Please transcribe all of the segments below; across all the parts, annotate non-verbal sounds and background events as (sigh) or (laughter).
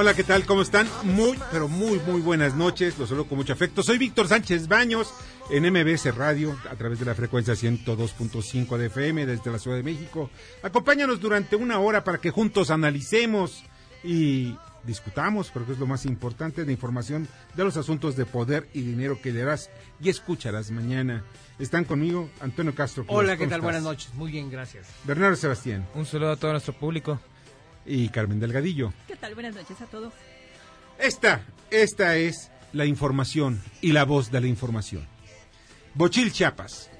Hola, ¿qué tal? ¿Cómo están? Muy, pero muy, muy buenas noches. Los saludo con mucho afecto. Soy Víctor Sánchez Baños en MBS Radio a través de la frecuencia 102.5 de FM desde la Ciudad de México. Acompáñanos durante una hora para que juntos analicemos y discutamos, porque es lo más importante, de información de los asuntos de poder y dinero que leerás y escucharás mañana. Están conmigo Antonio Castro. Hola, ¿qué ¿Cómo tal? estás? Buenas noches. Muy bien, gracias. Bernardo Sebastián Un saludo a todo nuestro público. Y Carmen Delgadillo. ¿Qué tal? Buenas noches a todos. Esta, esta es la información y la voz de la información. Bochil Chiapas.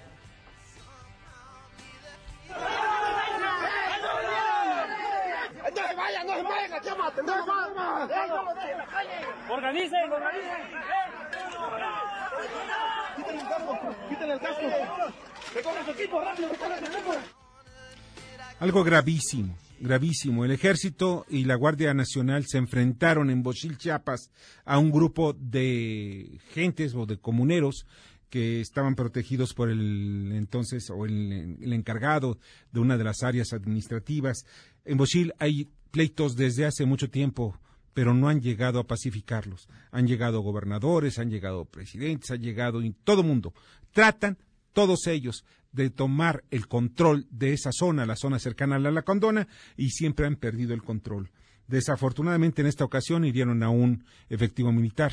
Organicen, organicen. Quiten el casco, quiten el casco. Recoge su equipo, rápido, recoge su equipo. Algo gravísimo, gravísimo. El ejército y la Guardia Nacional se enfrentaron en Bochil, Chiapas, a un grupo de gentes o de comuneros que estaban protegidos por el entonces o el, encargado de una de las áreas administrativas. En Bochil hay pleitos desde hace mucho tiempo, pero no han llegado a pacificarlos. Han llegado gobernadores, han llegado presidentes, han llegado todo mundo. Tratan todos ellos de tomar el control de esa zona, la zona cercana a la Lacandona, y siempre han perdido el control. Desafortunadamente en esta ocasión hirieron a un efectivo militar.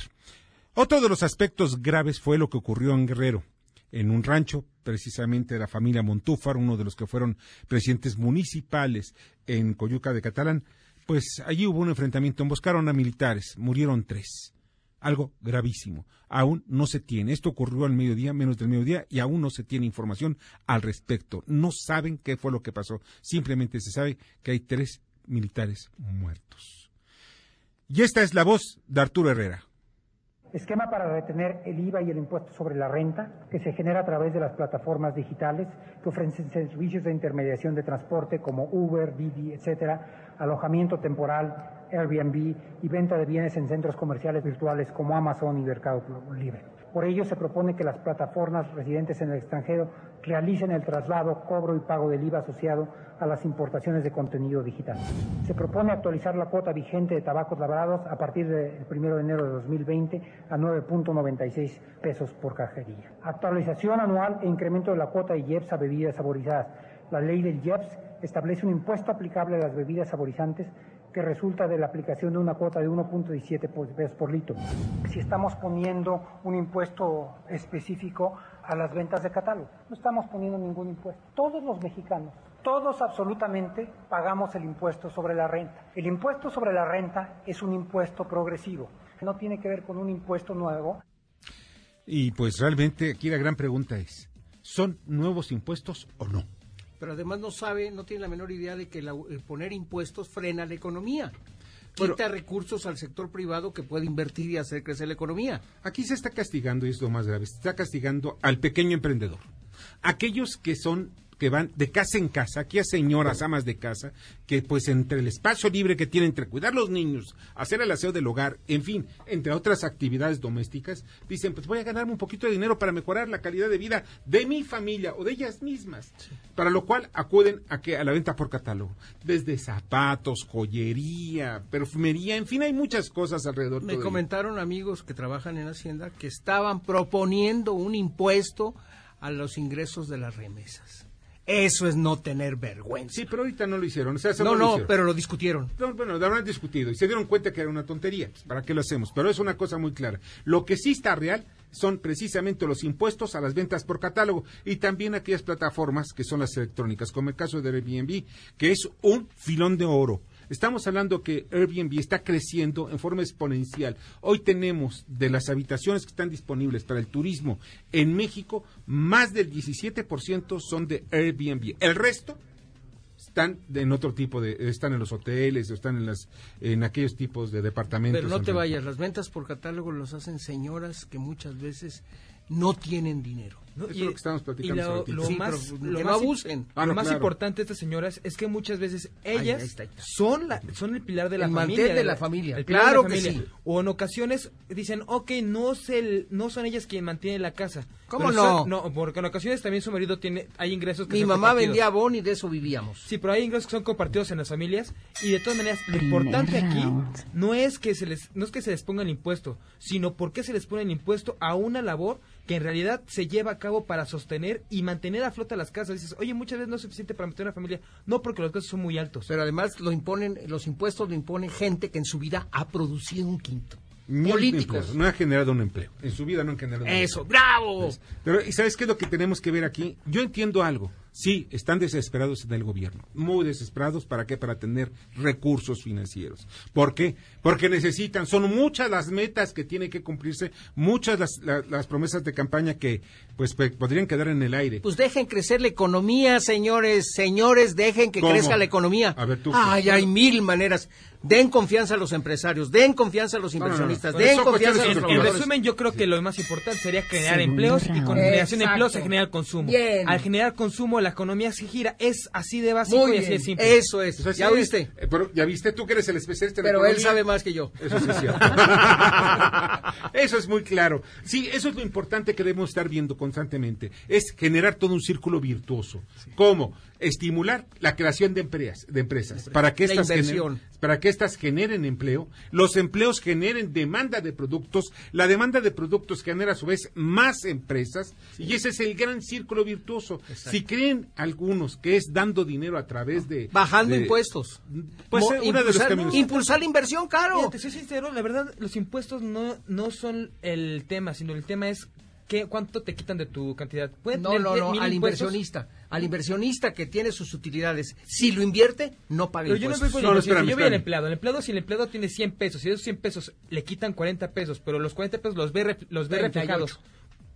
Otro de los aspectos graves fue lo que ocurrió en Guerrero, en un rancho, precisamente de la familia Montúfar, uno de los que fueron presidentes municipales en Coyuca de Catalán, pues allí hubo un enfrentamiento, emboscaron a militares, murieron tres. Algo gravísimo. Aún no se tiene. Esto ocurrió al mediodía, menos del mediodía, y aún no se tiene información al respecto. No saben qué fue lo que pasó. Simplemente se sabe que hay tres militares muertos. Y esta es la voz de Arturo Herrera. Esquema para retener el IVA y el impuesto sobre la renta que se genera a través de las plataformas digitales que ofrecen servicios de intermediación de transporte como Uber, Didi, etcétera, alojamiento temporal, Airbnb y venta de bienes en centros comerciales virtuales como Amazon y Mercado Libre. Por ello se propone que las plataformas residentes en el extranjero realicen el traslado, cobro y pago del IVA asociado a las importaciones de contenido digital. Se propone actualizar la cuota vigente de tabacos labrados a partir del 1 de enero de 2020 a 9.96 pesos por cajería. Actualización anual e incremento de la cuota de IEPS a bebidas saborizadas. La ley del IEPS establece un impuesto aplicable a las bebidas saborizantes que resulta de la aplicación de una cuota de 1.17 pesos por litro. Si estamos poniendo un impuesto específico a las ventas de catálogo, no estamos poniendo ningún impuesto. Todos los mexicanos, todos absolutamente pagamos el impuesto sobre la renta. El impuesto sobre la renta es un impuesto progresivo, no tiene que ver con un impuesto nuevo. Y pues realmente aquí la gran pregunta es, ¿son nuevos impuestos o no? Pero además no sabe, no tiene la menor idea de que la- el poner impuestos frena la economía. Bueno. Quita recursos al sector privado que puede invertir y hacer crecer la economía. Aquí se está castigando, y es lo más grave, se está castigando al pequeño emprendedor. Aquellos que son que van de casa en casa, aquí a señoras, amas de casa, que pues entre el espacio libre que tienen, entre cuidar los niños, hacer el aseo del hogar, en fin, entre otras actividades domésticas, dicen, pues voy a ganarme un poquito de dinero para mejorar la calidad de vida de mi familia o de ellas mismas. Para lo cual acuden a, que, a la venta por catálogo. Desde zapatos, joyería, perfumería, en fin, hay muchas cosas alrededor. Me ello. comentaron amigos que trabajan en Hacienda que estaban proponiendo un impuesto a los ingresos de las remesas. Eso es no tener vergüenza. Sí, pero ahorita no lo hicieron. O sea, eso no, lo no, hicieron. pero lo discutieron. No, bueno, lo habrán discutido y se dieron cuenta que era una tontería. ¿Para qué lo hacemos? Pero es una cosa muy clara. Lo que sí está real son precisamente los impuestos a las ventas por catálogo y también aquellas plataformas que son las electrónicas, como el caso de Airbnb, que es un filón de oro. Estamos hablando que Airbnb está creciendo en forma exponencial. Hoy tenemos de las habitaciones que están disponibles para el turismo en México, más del 17% son de Airbnb. El resto están en otro tipo de, están en los hoteles, o están en las, en aquellos tipos de departamentos. Pero no te vayas, las ventas por catálogo los hacen señoras que muchas veces no tienen dinero. ¿No? Eso es lo que estamos platicando y lo, hace ratito. lo Sí, más, lo que im- abusen. Ah, lo más claro. importante de estas señoras es que muchas veces ellas ahí está, ahí está. son la son el pilar de la El familia. de la familia. el pilar Claro de la que familia. sí. O en ocasiones dicen, ok, no, se el- no son ellas quien mantienen la casa. ¿Cómo no? son- no, porque en ocasiones también su marido tiene, hay ingresos que Mi son mamá compartidos. vendía bon y de eso vivíamos. Sí, pero hay ingresos que son compartidos en las familias y de todas maneras lo importante aquí no es que se les no es que se les ponga el impuesto, sino por qué se les pone el impuesto a una labor que en realidad se lleva a cabo para sostener y mantener a flota las casas. Dices, oye, muchas veces no es suficiente para mantener una familia. No, porque los gastos son muy altos. Pero además lo imponen, los impuestos lo imponen gente que en su vida ha producido un quinto. Políticos. empleos, No ha generado un empleo. En su vida no han generado un Eso, empleo. bravo. Pero, ¿y sabes qué es lo que tenemos que ver aquí? Yo entiendo algo. Sí, están desesperados en el gobierno. Muy desesperados. ¿Para qué? Para tener recursos financieros. ¿Por qué? Porque necesitan, son muchas las metas que tienen que cumplirse, muchas las, la- las promesas de campaña que pues podrían quedar en el aire. Pues dejen crecer la economía, señores. Señores, dejen que ¿Cómo? crezca la economía. A ver, tú, Ay, pues. hay mil maneras. Den confianza a los empresarios, den confianza a los no, no. inversionistas, den confianza a los En, resumen, yo creo que lo más importante sería generar Segundo empleos y con round. generación de Exacto. empleos se genera el consumo. Bien. Al generar consumo, la economía se gira. Es así de básico Muy y así de bien, simple. eso es. ¿Ya es. oíste? Eh, pero ya viste tú que eres el especialista en Pero él sabe más que yo. Eso sí es cierto. (laughs) eso es muy claro. Sí, eso es lo importante que debemos estar viendo constantemente. Es generar todo un círculo virtuoso. ¿Cómo? Estimular la creación de empresas, de empresas para que estas generen, para que estas generen empleo, los empleos generen demanda de productos, la demanda de productos genera a su vez más empresas y ese es el gran círculo virtuoso. Si creen algunos que es dando dinero a través de Bajando de- impuestos. Pues Mo- uno de los impulsar, caminos. impulsar la inversión, Mira, caro. te soy sincero, la verdad, los impuestos no, no son el tema, sino el tema es qué, cuánto te quitan de tu cantidad. No, tener no, no, al impuestos, inversionista. Al inversionista que tiene sus utilidades. Si lo invierte, no paga Pero yo no impuestos. por No, el no, espérame, yo voy al espérame. empleado. El empleado, si el empleado tiene 100 pesos, y de esos 100 pesos le quitan 40 pesos, pero los 40 pesos los ve, los ve 38. reflejados.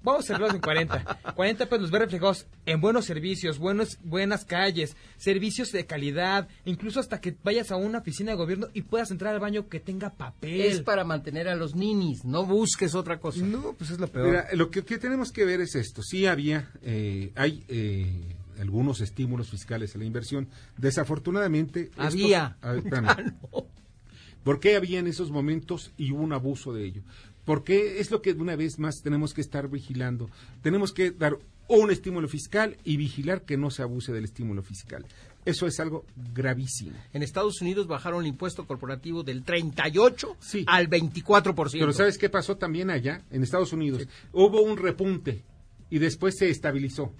Vamos a hacerlos en 40. 40 pesos los ve reflejados en buenos servicios, buenos, buenas calles, servicios de calidad, incluso hasta que vayas a una oficina de gobierno y puedas entrar al baño que tenga papel. Es para mantener a los ninis. No busques otra cosa. No, pues es lo peor. Mira, lo que, que tenemos que ver es esto. Sí había, eh, hay eh, algunos estímulos fiscales a la inversión. Desafortunadamente... estos- Había. A ver, espérame. (laughs) Ah, no. ¿Por qué había en esos momentos y hubo un abuso de ello? Porque es lo que una vez más tenemos que estar vigilando. Tenemos que dar un estímulo fiscal y vigilar que no se abuse del estímulo fiscal. Eso es algo gravísimo. En Estados Unidos bajaron el impuesto corporativo del 38 Sí. al 24%. Pero ¿sabes qué pasó también allá, en Estados Unidos? Hubo un repunte y después se estabilizó.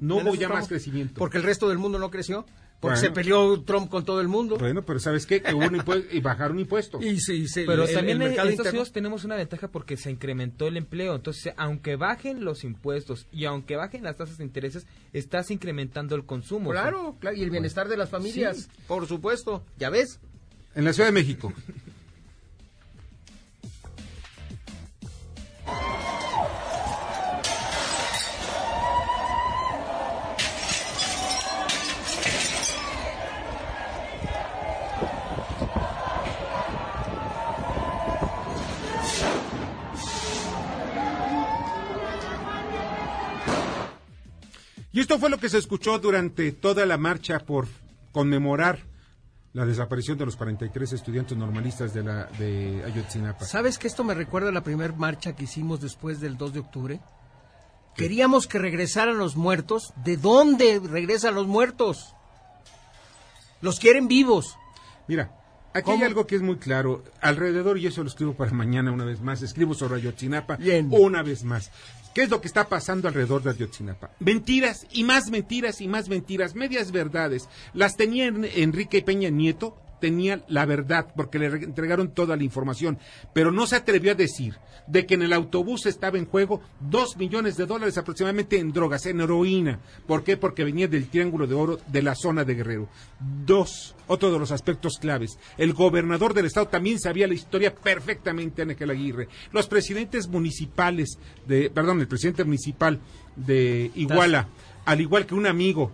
No hubo ya más crecimiento. Porque el resto del mundo no creció. Porque Bueno. se peleó Trump con todo el mundo. Bueno, pero ¿sabes qué? Que hubo un impuesto y bajaron impuestos. Y sí, sí, Pero el- también el en mercado Estados interno- Unidos tenemos una ventaja porque se incrementó el empleo. Entonces, aunque bajen los impuestos y aunque bajen las tasas de intereses, estás incrementando el consumo. Claro, claro, y el bienestar de las familias, por supuesto. ¿Ya ves? En la Ciudad de México. Esto fue lo que se escuchó durante toda la marcha por conmemorar la desaparición de los 43 estudiantes normalistas de la de Ayotzinapa. ¿Sabes que esto me recuerda a la primera marcha que hicimos después del 2 de octubre? Queríamos que regresaran los muertos. ¿De dónde regresan los muertos? Los quieren vivos. Mira, aquí ¿Cómo? hay algo que es muy claro. Alrededor, y eso lo escribo para (laughs) mañana una vez más, escribo sobre Ayotzinapa Bien. una vez más. ¿Qué es lo que está pasando alrededor de Ayotzinapa? Mentiras y más mentiras y más mentiras, medias verdades. Las tenía en- Enrique Peña Nieto tenía la verdad porque le entregaron toda la información, pero no se atrevió a decir de que en el autobús estaba en juego dos millones de dólares aproximadamente en drogas, en heroína. ¿Por qué? Porque venía del Triángulo de Oro de la zona de Guerrero. Dos, otro de los aspectos claves. El gobernador del estado también sabía la historia perfectamente, Ángel Aguirre. Los presidentes municipales de, perdón, el presidente municipal de Iguala, al igual que un amigo,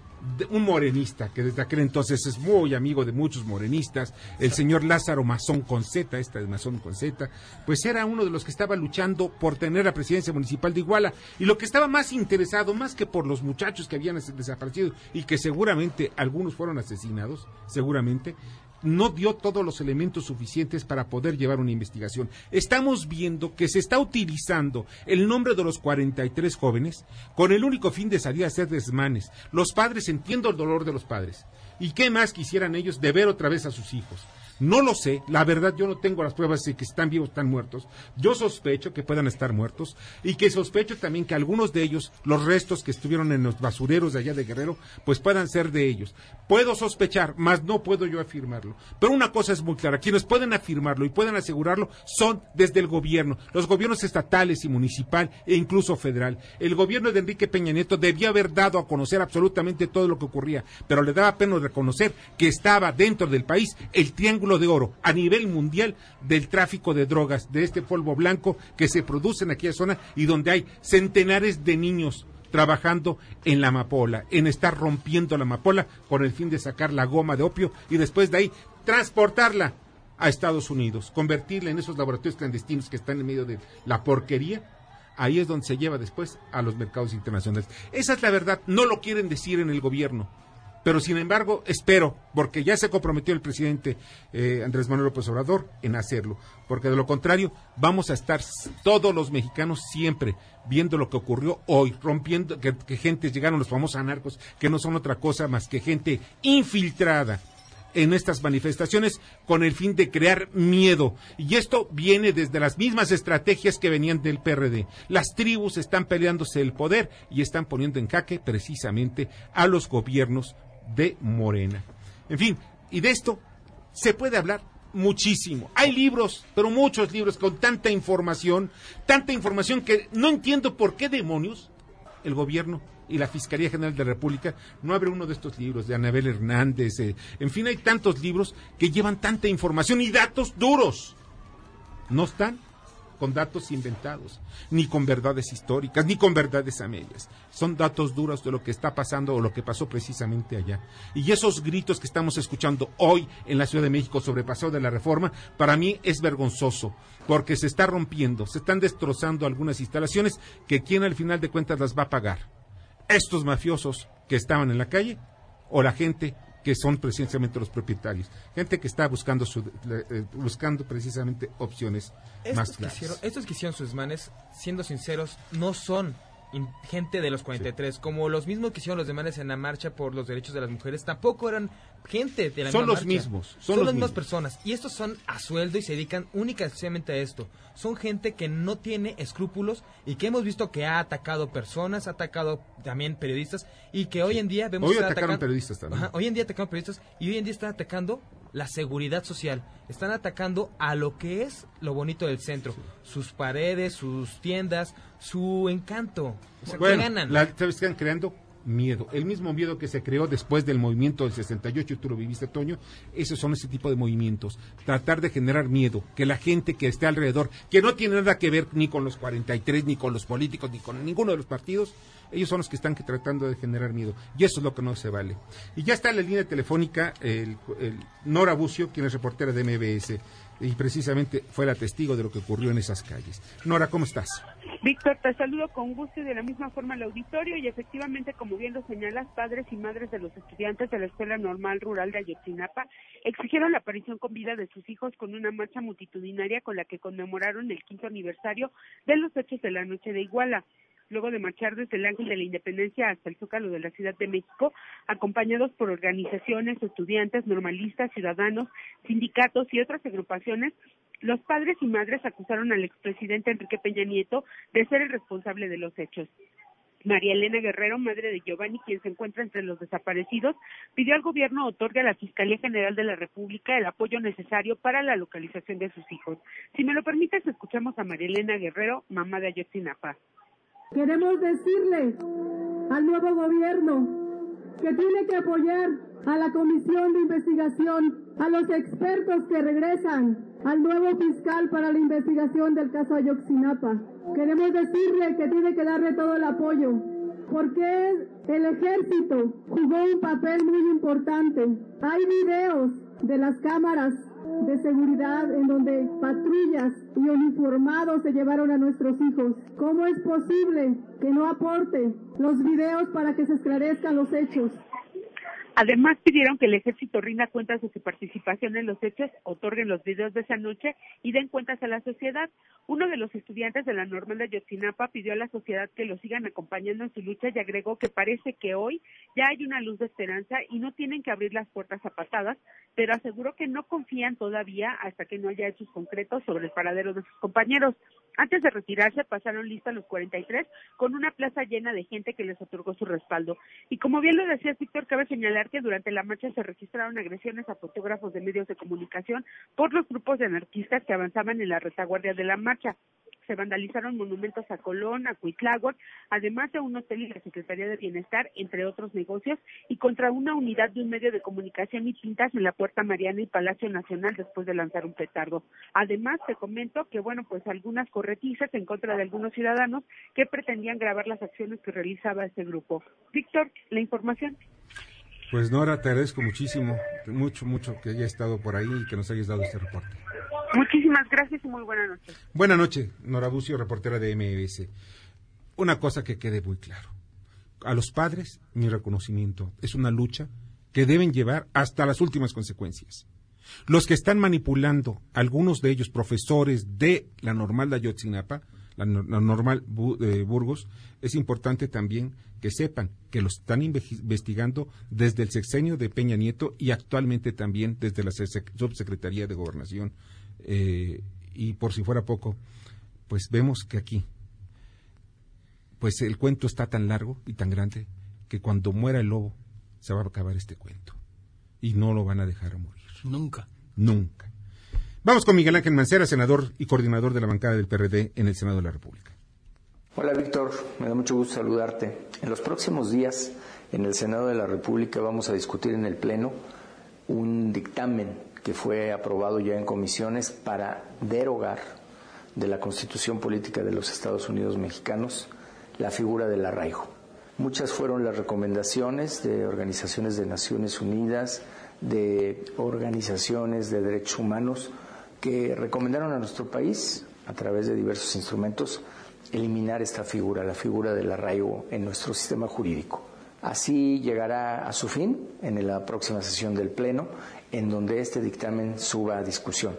un morenista, que desde aquel entonces es muy amigo de muchos morenistas, el señor Lázaro Mazón con Z, esta de Mazón con Z, pues era uno de los que estaba luchando por tener la presidencia municipal de Iguala. Y lo que estaba más interesado, más que por los muchachos que habían des- desaparecido y que seguramente algunos fueron asesinados, seguramente, no dio todos los elementos suficientes para poder llevar una investigación. Estamos viendo que se está utilizando el nombre de los 43 jóvenes con el único fin de salir a hacer desmanes. Los padres, entiendo el dolor de los padres. ¿Y qué más quisieran ellos de ver otra vez a sus hijos? No lo sé, la verdad yo no tengo las pruebas de que están vivos, están muertos. Yo sospecho que puedan estar muertos y que sospecho también que algunos de ellos, los restos que estuvieron en los basureros de allá de Guerrero, pues puedan ser de ellos. Puedo sospechar, mas no puedo yo afirmarlo. Pero una cosa es muy clara, quienes pueden afirmarlo y pueden asegurarlo son desde el gobierno, los gobiernos estatales y municipal e incluso federal. El gobierno de Enrique Peña Nieto debía haber dado a conocer absolutamente todo lo que ocurría, pero le daba pena reconocer que estaba dentro del país el triángulo de oro a nivel mundial del tráfico de drogas, de este polvo blanco que se produce en aquella zona y donde hay centenares de niños trabajando en la amapola, en estar rompiendo la amapola con el fin de sacar la goma de opio y después de ahí transportarla a Estados Unidos, convertirla en esos laboratorios clandestinos que están en medio de la porquería. Ahí es donde se lleva después a los mercados internacionales. Esa es la verdad, no lo quieren decir en el gobierno. Pero sin embargo, espero, porque ya se comprometió el presidente eh, Andrés Manuel López Obrador en hacerlo, porque de lo contrario vamos a estar todos los mexicanos siempre viendo lo que ocurrió hoy, rompiendo que, que gente llegaron los famosos anarcos, que no son otra cosa más que gente infiltrada en estas manifestaciones con el fin de crear miedo. Y esto viene desde las mismas estrategias que venían del PRD. Las tribus están peleándose el poder y están poniendo en jaque precisamente a los gobiernos de Morena. En fin, y de esto se puede hablar muchísimo. Hay libros, pero muchos libros con tanta información, tanta información que no entiendo por qué demonios el gobierno y la Fiscalía General de la República no abre uno de estos libros de Anabel Hernández. eh, en fin, hay tantos libros que llevan tanta información y datos duros. No están con datos inventados, ni con verdades históricas, ni con verdades a medias. Son datos duros de lo que está pasando o lo que pasó precisamente allá. Y esos gritos que estamos escuchando hoy en la Ciudad de México sobre paseo de la reforma, para mí es vergonzoso, porque se está rompiendo, se están destrozando algunas instalaciones que quien al final de cuentas las va a pagar. Estos mafiosos que estaban en la calle o la gente que son precisamente los propietarios. Gente que está buscando, su- eh, buscando precisamente opciones más Estos claras. hicieron, estos que hicieron sus desmanes, siendo sinceros, no son gente de los 43, como los mismos que hicieron los desmanes en la marcha por los derechos de las mujeres, tampoco eran gente de la Son misma los marcha. mismos, son Son, los las mismas personas. Y estos son a sueldo y se dedican única y exclusivamente a esto. Son gente que no tiene escrúpulos y que hemos visto que ha atacado personas, ha atacado también periodistas y que hoy en día vemos Hoy que atacaron periodistas también. Ajá, hoy en día atacan periodistas y hoy en día están atacando la seguridad social. Están atacando a lo que es lo bonito del centro. Sus paredes, sus tiendas, su encanto. O sea, ¿qué Bueno, ganan? la- ¿sabes qué están creando? Miedo. El mismo miedo que se creó después del movimiento del 68, tú lo viviste, Toño, esos son ese tipo de movimientos. Tratar de generar miedo, que la gente que esté alrededor, que no tiene nada que ver ni con los 43, ni con los políticos, ni con ninguno de los partidos, ellos son los que están tratando de generar miedo. Y eso es lo que no se vale. Y ya está en la línea telefónica el, el Nora Bucio, quien es reportera de MBS, y precisamente fue la testigo de lo que ocurrió en esas calles. Nora, ¿cómo estás? Víctor, te saludo con gusto y de la misma forma al auditorio y efectivamente, como bien lo señalas, padres y madres de los estudiantes de la Escuela Normal Rural de Ayotzinapa exigieron la aparición con vida de sus hijos con una marcha multitudinaria con la que conmemoraron el quinto aniversario de los hechos de la noche de Iguala. Luego de marchar desde el Ángel de la Independencia hasta el Zócalo de la Ciudad de México, acompañados por organizaciones, estudiantes, normalistas, ciudadanos, sindicatos y otras agrupaciones, los padres y madres acusaron al expresidente Enrique Peña Nieto de ser el responsable de los hechos. María Elena Guerrero, madre de Giovanni, quien se encuentra entre los desaparecidos, pidió al gobierno otorgue a la Fiscalía General de la República el apoyo necesario para la localización de sus hijos. Si me lo permites, escuchamos a María Elena Guerrero, mamá de Ayotzinapa. Queremos decirle al nuevo gobierno que tiene que apoyar a la comisión de investigación, a los expertos que regresan, al nuevo fiscal para la investigación del caso Ayotzinapa. Queremos decirle que tiene que darle todo el apoyo, porque el ejército jugó un papel muy importante. Hay videos de las cámaras de seguridad en donde patrullas y uniformados se llevaron a nuestros hijos. ¿Cómo es posible que no aporte los videos para que se esclarezcan los hechos? Además, pidieron que el ejército rinda cuentas de su participación en los hechos, otorguen los videos de esa noche y den cuentas a la sociedad. Uno de los estudiantes de la normal de Yotzinapa pidió a la sociedad que lo sigan acompañando en su lucha y agregó que parece que hoy ya hay una luz de esperanza y no tienen que abrir las puertas a pero aseguró que no confían todavía hasta que no haya hechos concretos sobre el paradero de sus compañeros. Antes de retirarse, pasaron lista los 43 con una plaza llena de gente que les otorgó su respaldo. Y como bien lo decía Víctor, cabe señalar que durante la marcha se registraron agresiones a fotógrafos de medios de comunicación por los grupos de anarquistas que avanzaban en la retaguardia de la marcha. Se vandalizaron monumentos a Colón, a Cuitláhuac, además de un hotel y la Secretaría de Bienestar, entre otros negocios, y contra una unidad de un medio de comunicación y pintas en la Puerta Mariana y Palacio Nacional después de lanzar un petardo. Además, te comento que, bueno, pues algunas corretizas en contra de algunos ciudadanos que pretendían grabar las acciones que realizaba este grupo. Víctor, la información. Pues Nora, te agradezco muchísimo, mucho, mucho que haya estado por ahí y que nos hayas dado este reporte. Muchísimas gracias y muy buenas noches. Buenas noches, Nora Bucio, reportera de MBS. Una cosa que quede muy claro. A los padres, mi reconocimiento. Es una lucha que deben llevar hasta las últimas consecuencias. Los que están manipulando, algunos de ellos profesores de la normal de Ayotzinapa, la, la normal de Burgos, es importante también que sepan que lo están investigando desde el sexenio de Peña Nieto y actualmente también desde la subsecretaría de Gobernación. Eh, y por si fuera poco, pues vemos que aquí, pues el cuento está tan largo y tan grande que cuando muera el lobo se va a acabar este cuento y no lo van a dejar morir. Nunca. Nunca. Vamos con Miguel Ángel Mancera, senador y coordinador de la bancada del PRD en el Senado de la República. Hola Víctor, me da mucho gusto saludarte. En los próximos días, en el Senado de la República vamos a discutir en el Pleno un dictamen que fue aprobado ya en comisiones para derogar de la Constitución Política de los Estados Unidos Mexicanos la figura del arraigo. Muchas fueron las recomendaciones de organizaciones de Naciones Unidas, de organizaciones de derechos humanos, que recomendaron a nuestro país, a través de diversos instrumentos, eliminar esta figura, la figura del arraigo en nuestro sistema jurídico. Así llegará a su fin en la próxima sesión del Pleno, en donde este dictamen suba a discusión.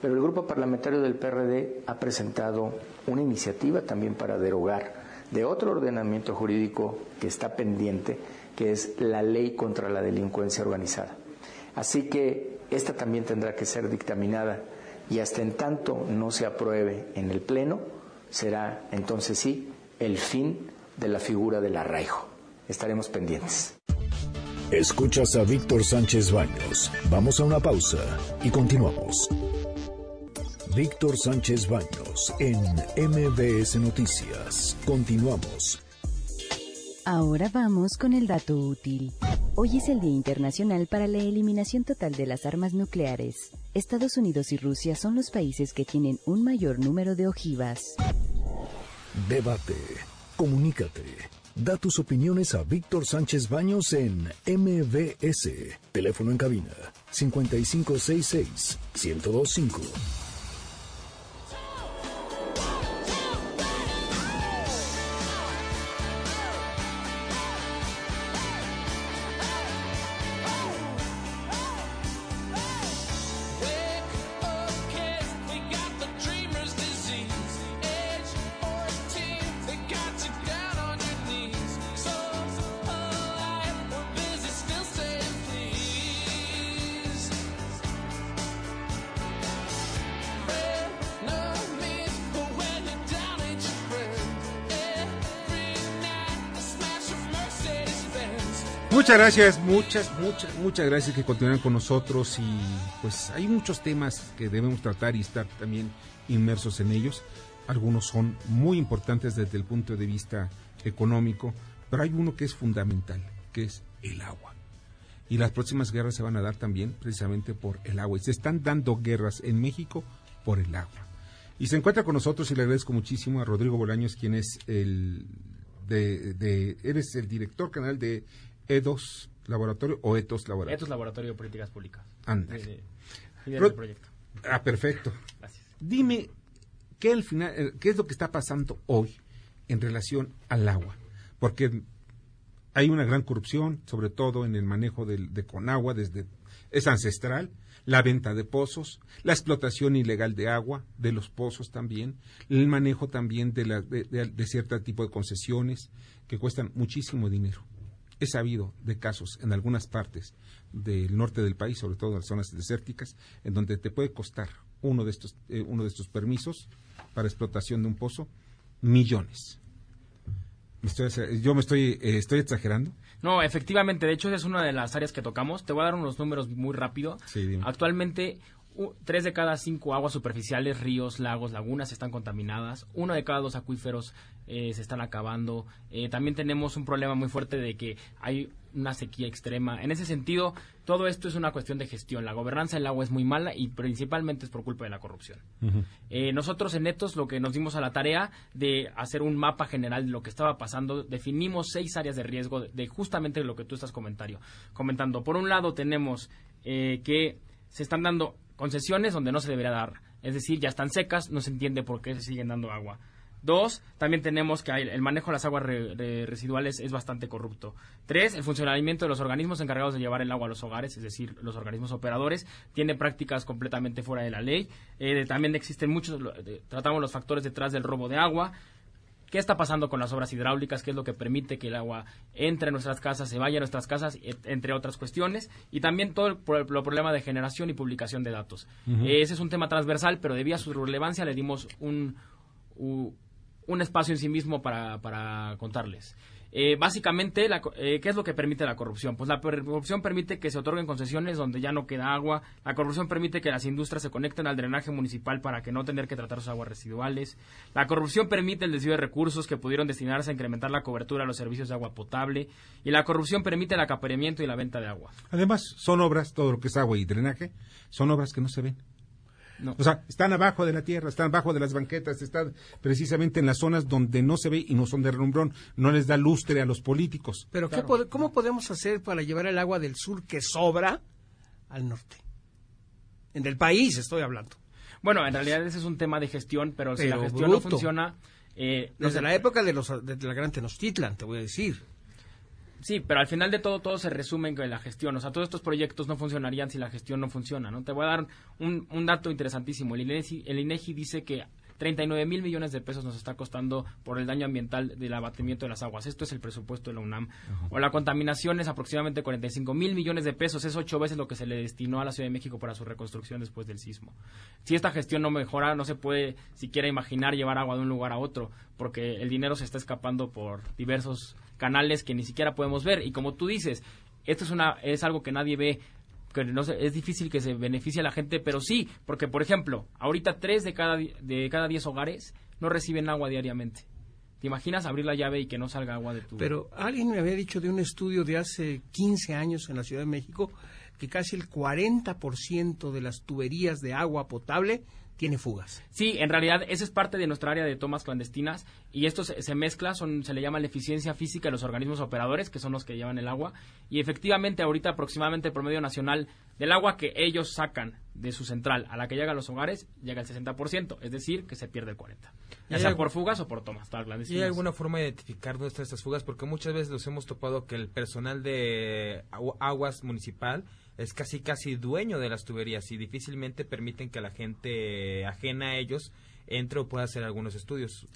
Pero el Grupo Parlamentario del PRD ha presentado una iniciativa también para derogar de otro ordenamiento jurídico que está pendiente, que es la ley contra la delincuencia organizada. Así que esta también tendrá que ser dictaminada y hasta en tanto no se apruebe en el Pleno, será entonces sí el fin de la figura del arraigo. Estaremos pendientes. Escuchas a Víctor Sánchez Baños. Vamos a una pausa y continuamos. Víctor Sánchez Baños en MBS Noticias. Continuamos. Ahora vamos con el dato útil. Hoy es el Día Internacional para la Eliminación Total de las Armas Nucleares. Estados Unidos y Rusia son los países que tienen un mayor número de ojivas. Debate. Comunícate. Da tus opiniones a Víctor Sánchez Baños en MBS. Teléfono en cabina 5566 1025. Muchas gracias, muchas, muchas, muchas gracias que continúan con nosotros y pues hay muchos temas que debemos tratar y estar también inmersos en ellos. Algunos son muy importantes desde el punto de vista económico, pero hay uno que es fundamental, que es el agua. Y las próximas guerras se van a dar también precisamente por el agua. Y se están dando guerras en México por el agua. Y se encuentra con nosotros y le agradezco muchísimo a Rodrigo Bolaños, quien es el de, de eres el director canal de EDOS Laboratorio o ETOS Laboratorio. ETOS Laboratorio de Políticas Públicas. Ándale. Proyecto. Ah, perfecto. Gracias. Dime, ¿qué, al final, eh, ¿qué es lo que está pasando hoy en relación al agua? Porque hay una gran corrupción, sobre todo en el manejo de, de Conagua, desde es ancestral, la venta de pozos, la explotación ilegal de agua, de los pozos también, el manejo también de, la, de, de cierto tipo de concesiones que cuestan muchísimo dinero. He sabido de casos en algunas partes del norte del país, sobre todo en las zonas desérticas, en donde te puede costar uno de estos, eh, uno de estos permisos para explotación de un pozo millones. Estoy, yo me estoy, eh, estoy exagerando. No, efectivamente, de hecho es una de las áreas que tocamos. Te voy a dar unos números muy rápido. Sí, Actualmente, tres de cada cinco aguas superficiales, ríos, lagos, lagunas están contaminadas. Uno de cada dos acuíferos eh, se están acabando. Eh, también tenemos un problema muy fuerte de que hay una sequía extrema. En ese sentido, todo esto es una cuestión de gestión. La gobernanza del agua es muy mala y principalmente es por culpa de la corrupción. Uh -huh. eh, nosotros en Netos lo que nos dimos a la tarea de hacer un mapa general de lo que estaba pasando, definimos seis áreas de riesgo de, de justamente lo que tú estás comentario, comentando. Por un lado tenemos eh, que se están dando concesiones donde no se debería dar. Es decir, ya están secas, no se entiende por qué se siguen dando agua. Dos, también tenemos que el manejo de las aguas re, re, residuales es bastante corrupto. Tres, el funcionamiento de los organismos encargados de llevar el agua a los hogares, es decir, los organismos operadores, tiene prácticas completamente fuera de la ley. Eh, también existen muchos, tratamos los factores detrás del robo de agua. ¿Qué está pasando con las obras hidráulicas? ¿Qué es lo que permite que el agua entre a nuestras casas, se vaya a nuestras casas, entre otras cuestiones? Y también todo el, el problema de generación y publicación de datos. Uh -huh. Ese es un tema transversal, pero debido a su relevancia le dimos un, un un espacio en sí mismo para, para contarles. Eh, básicamente, la, eh, ¿qué es lo que permite la corrupción? Pues la corrupción permite que se otorguen concesiones donde ya no queda agua. La corrupción permite que las industrias se conecten al drenaje municipal para que no tener que tratar sus aguas residuales. La corrupción permite el desvío de recursos que pudieron destinarse a incrementar la cobertura a los servicios de agua potable. Y la corrupción permite el acaparamiento y la venta de agua. Además, son obras, todo lo que es agua y drenaje, son obras que no se ven. No. O sea, están abajo de la tierra, están abajo de las banquetas, están precisamente en las zonas donde no se ve y no son de relumbrón, no les da lustre a los políticos. Pero claro. ¿qué, ¿cómo podemos hacer para llevar el agua del sur que sobra al norte? En el país estoy hablando. Bueno, en realidad ese es un tema de gestión, pero, pero si la gestión bruto. no funciona... Eh, Desde la época de, los, de la gran Tenochtitlan, te voy a decir. Sí, pero al final de todo, todo se resume en la gestión. O sea, todos estos proyectos no funcionarían si la gestión no funciona, ¿no? Te voy a dar un, un dato interesantísimo. El INEGI, el INEGI dice que 39 mil millones de pesos nos está costando por el daño ambiental del abatimiento de las aguas. Esto es el presupuesto de la UNAM. O la contaminación es aproximadamente 45 mil millones de pesos. Es ocho veces lo que se le destinó a la Ciudad de México para su reconstrucción después del sismo. Si esta gestión no mejora, no se puede siquiera imaginar llevar agua de un lugar a otro, porque el dinero se está escapando por diversos canales que ni siquiera podemos ver. Y como tú dices, esto es, una, es algo que nadie ve que no sé, es difícil que se beneficie a la gente, pero sí, porque por ejemplo, ahorita tres de cada de cada diez hogares no reciben agua diariamente. ¿Te imaginas abrir la llave y que no salga agua de tu Pero alguien me había dicho de un estudio de hace 15 años en la Ciudad de México que casi el 40% de las tuberías de agua potable tiene fugas. Sí, en realidad esa es parte de nuestra área de tomas clandestinas y esto se, se, mezcla, son, se le llama la eficiencia física de los organismos operadores, que son los que llevan el agua, y efectivamente ahorita aproximadamente el promedio nacional del agua que ellos sacan de su central a la que llega a los hogares llega al 60%, es decir, que se pierde el 40%. Ya sea por fugas o por tomas clandestinas. ¿Y hay alguna forma de identificar dónde están estas fugas? Porque muchas veces los hemos topado que el personal de aguas municipal es casi casi dueño de las tuberías y difícilmente permiten que la gente ajena a ellos entre o pueda hacer algunos estudios.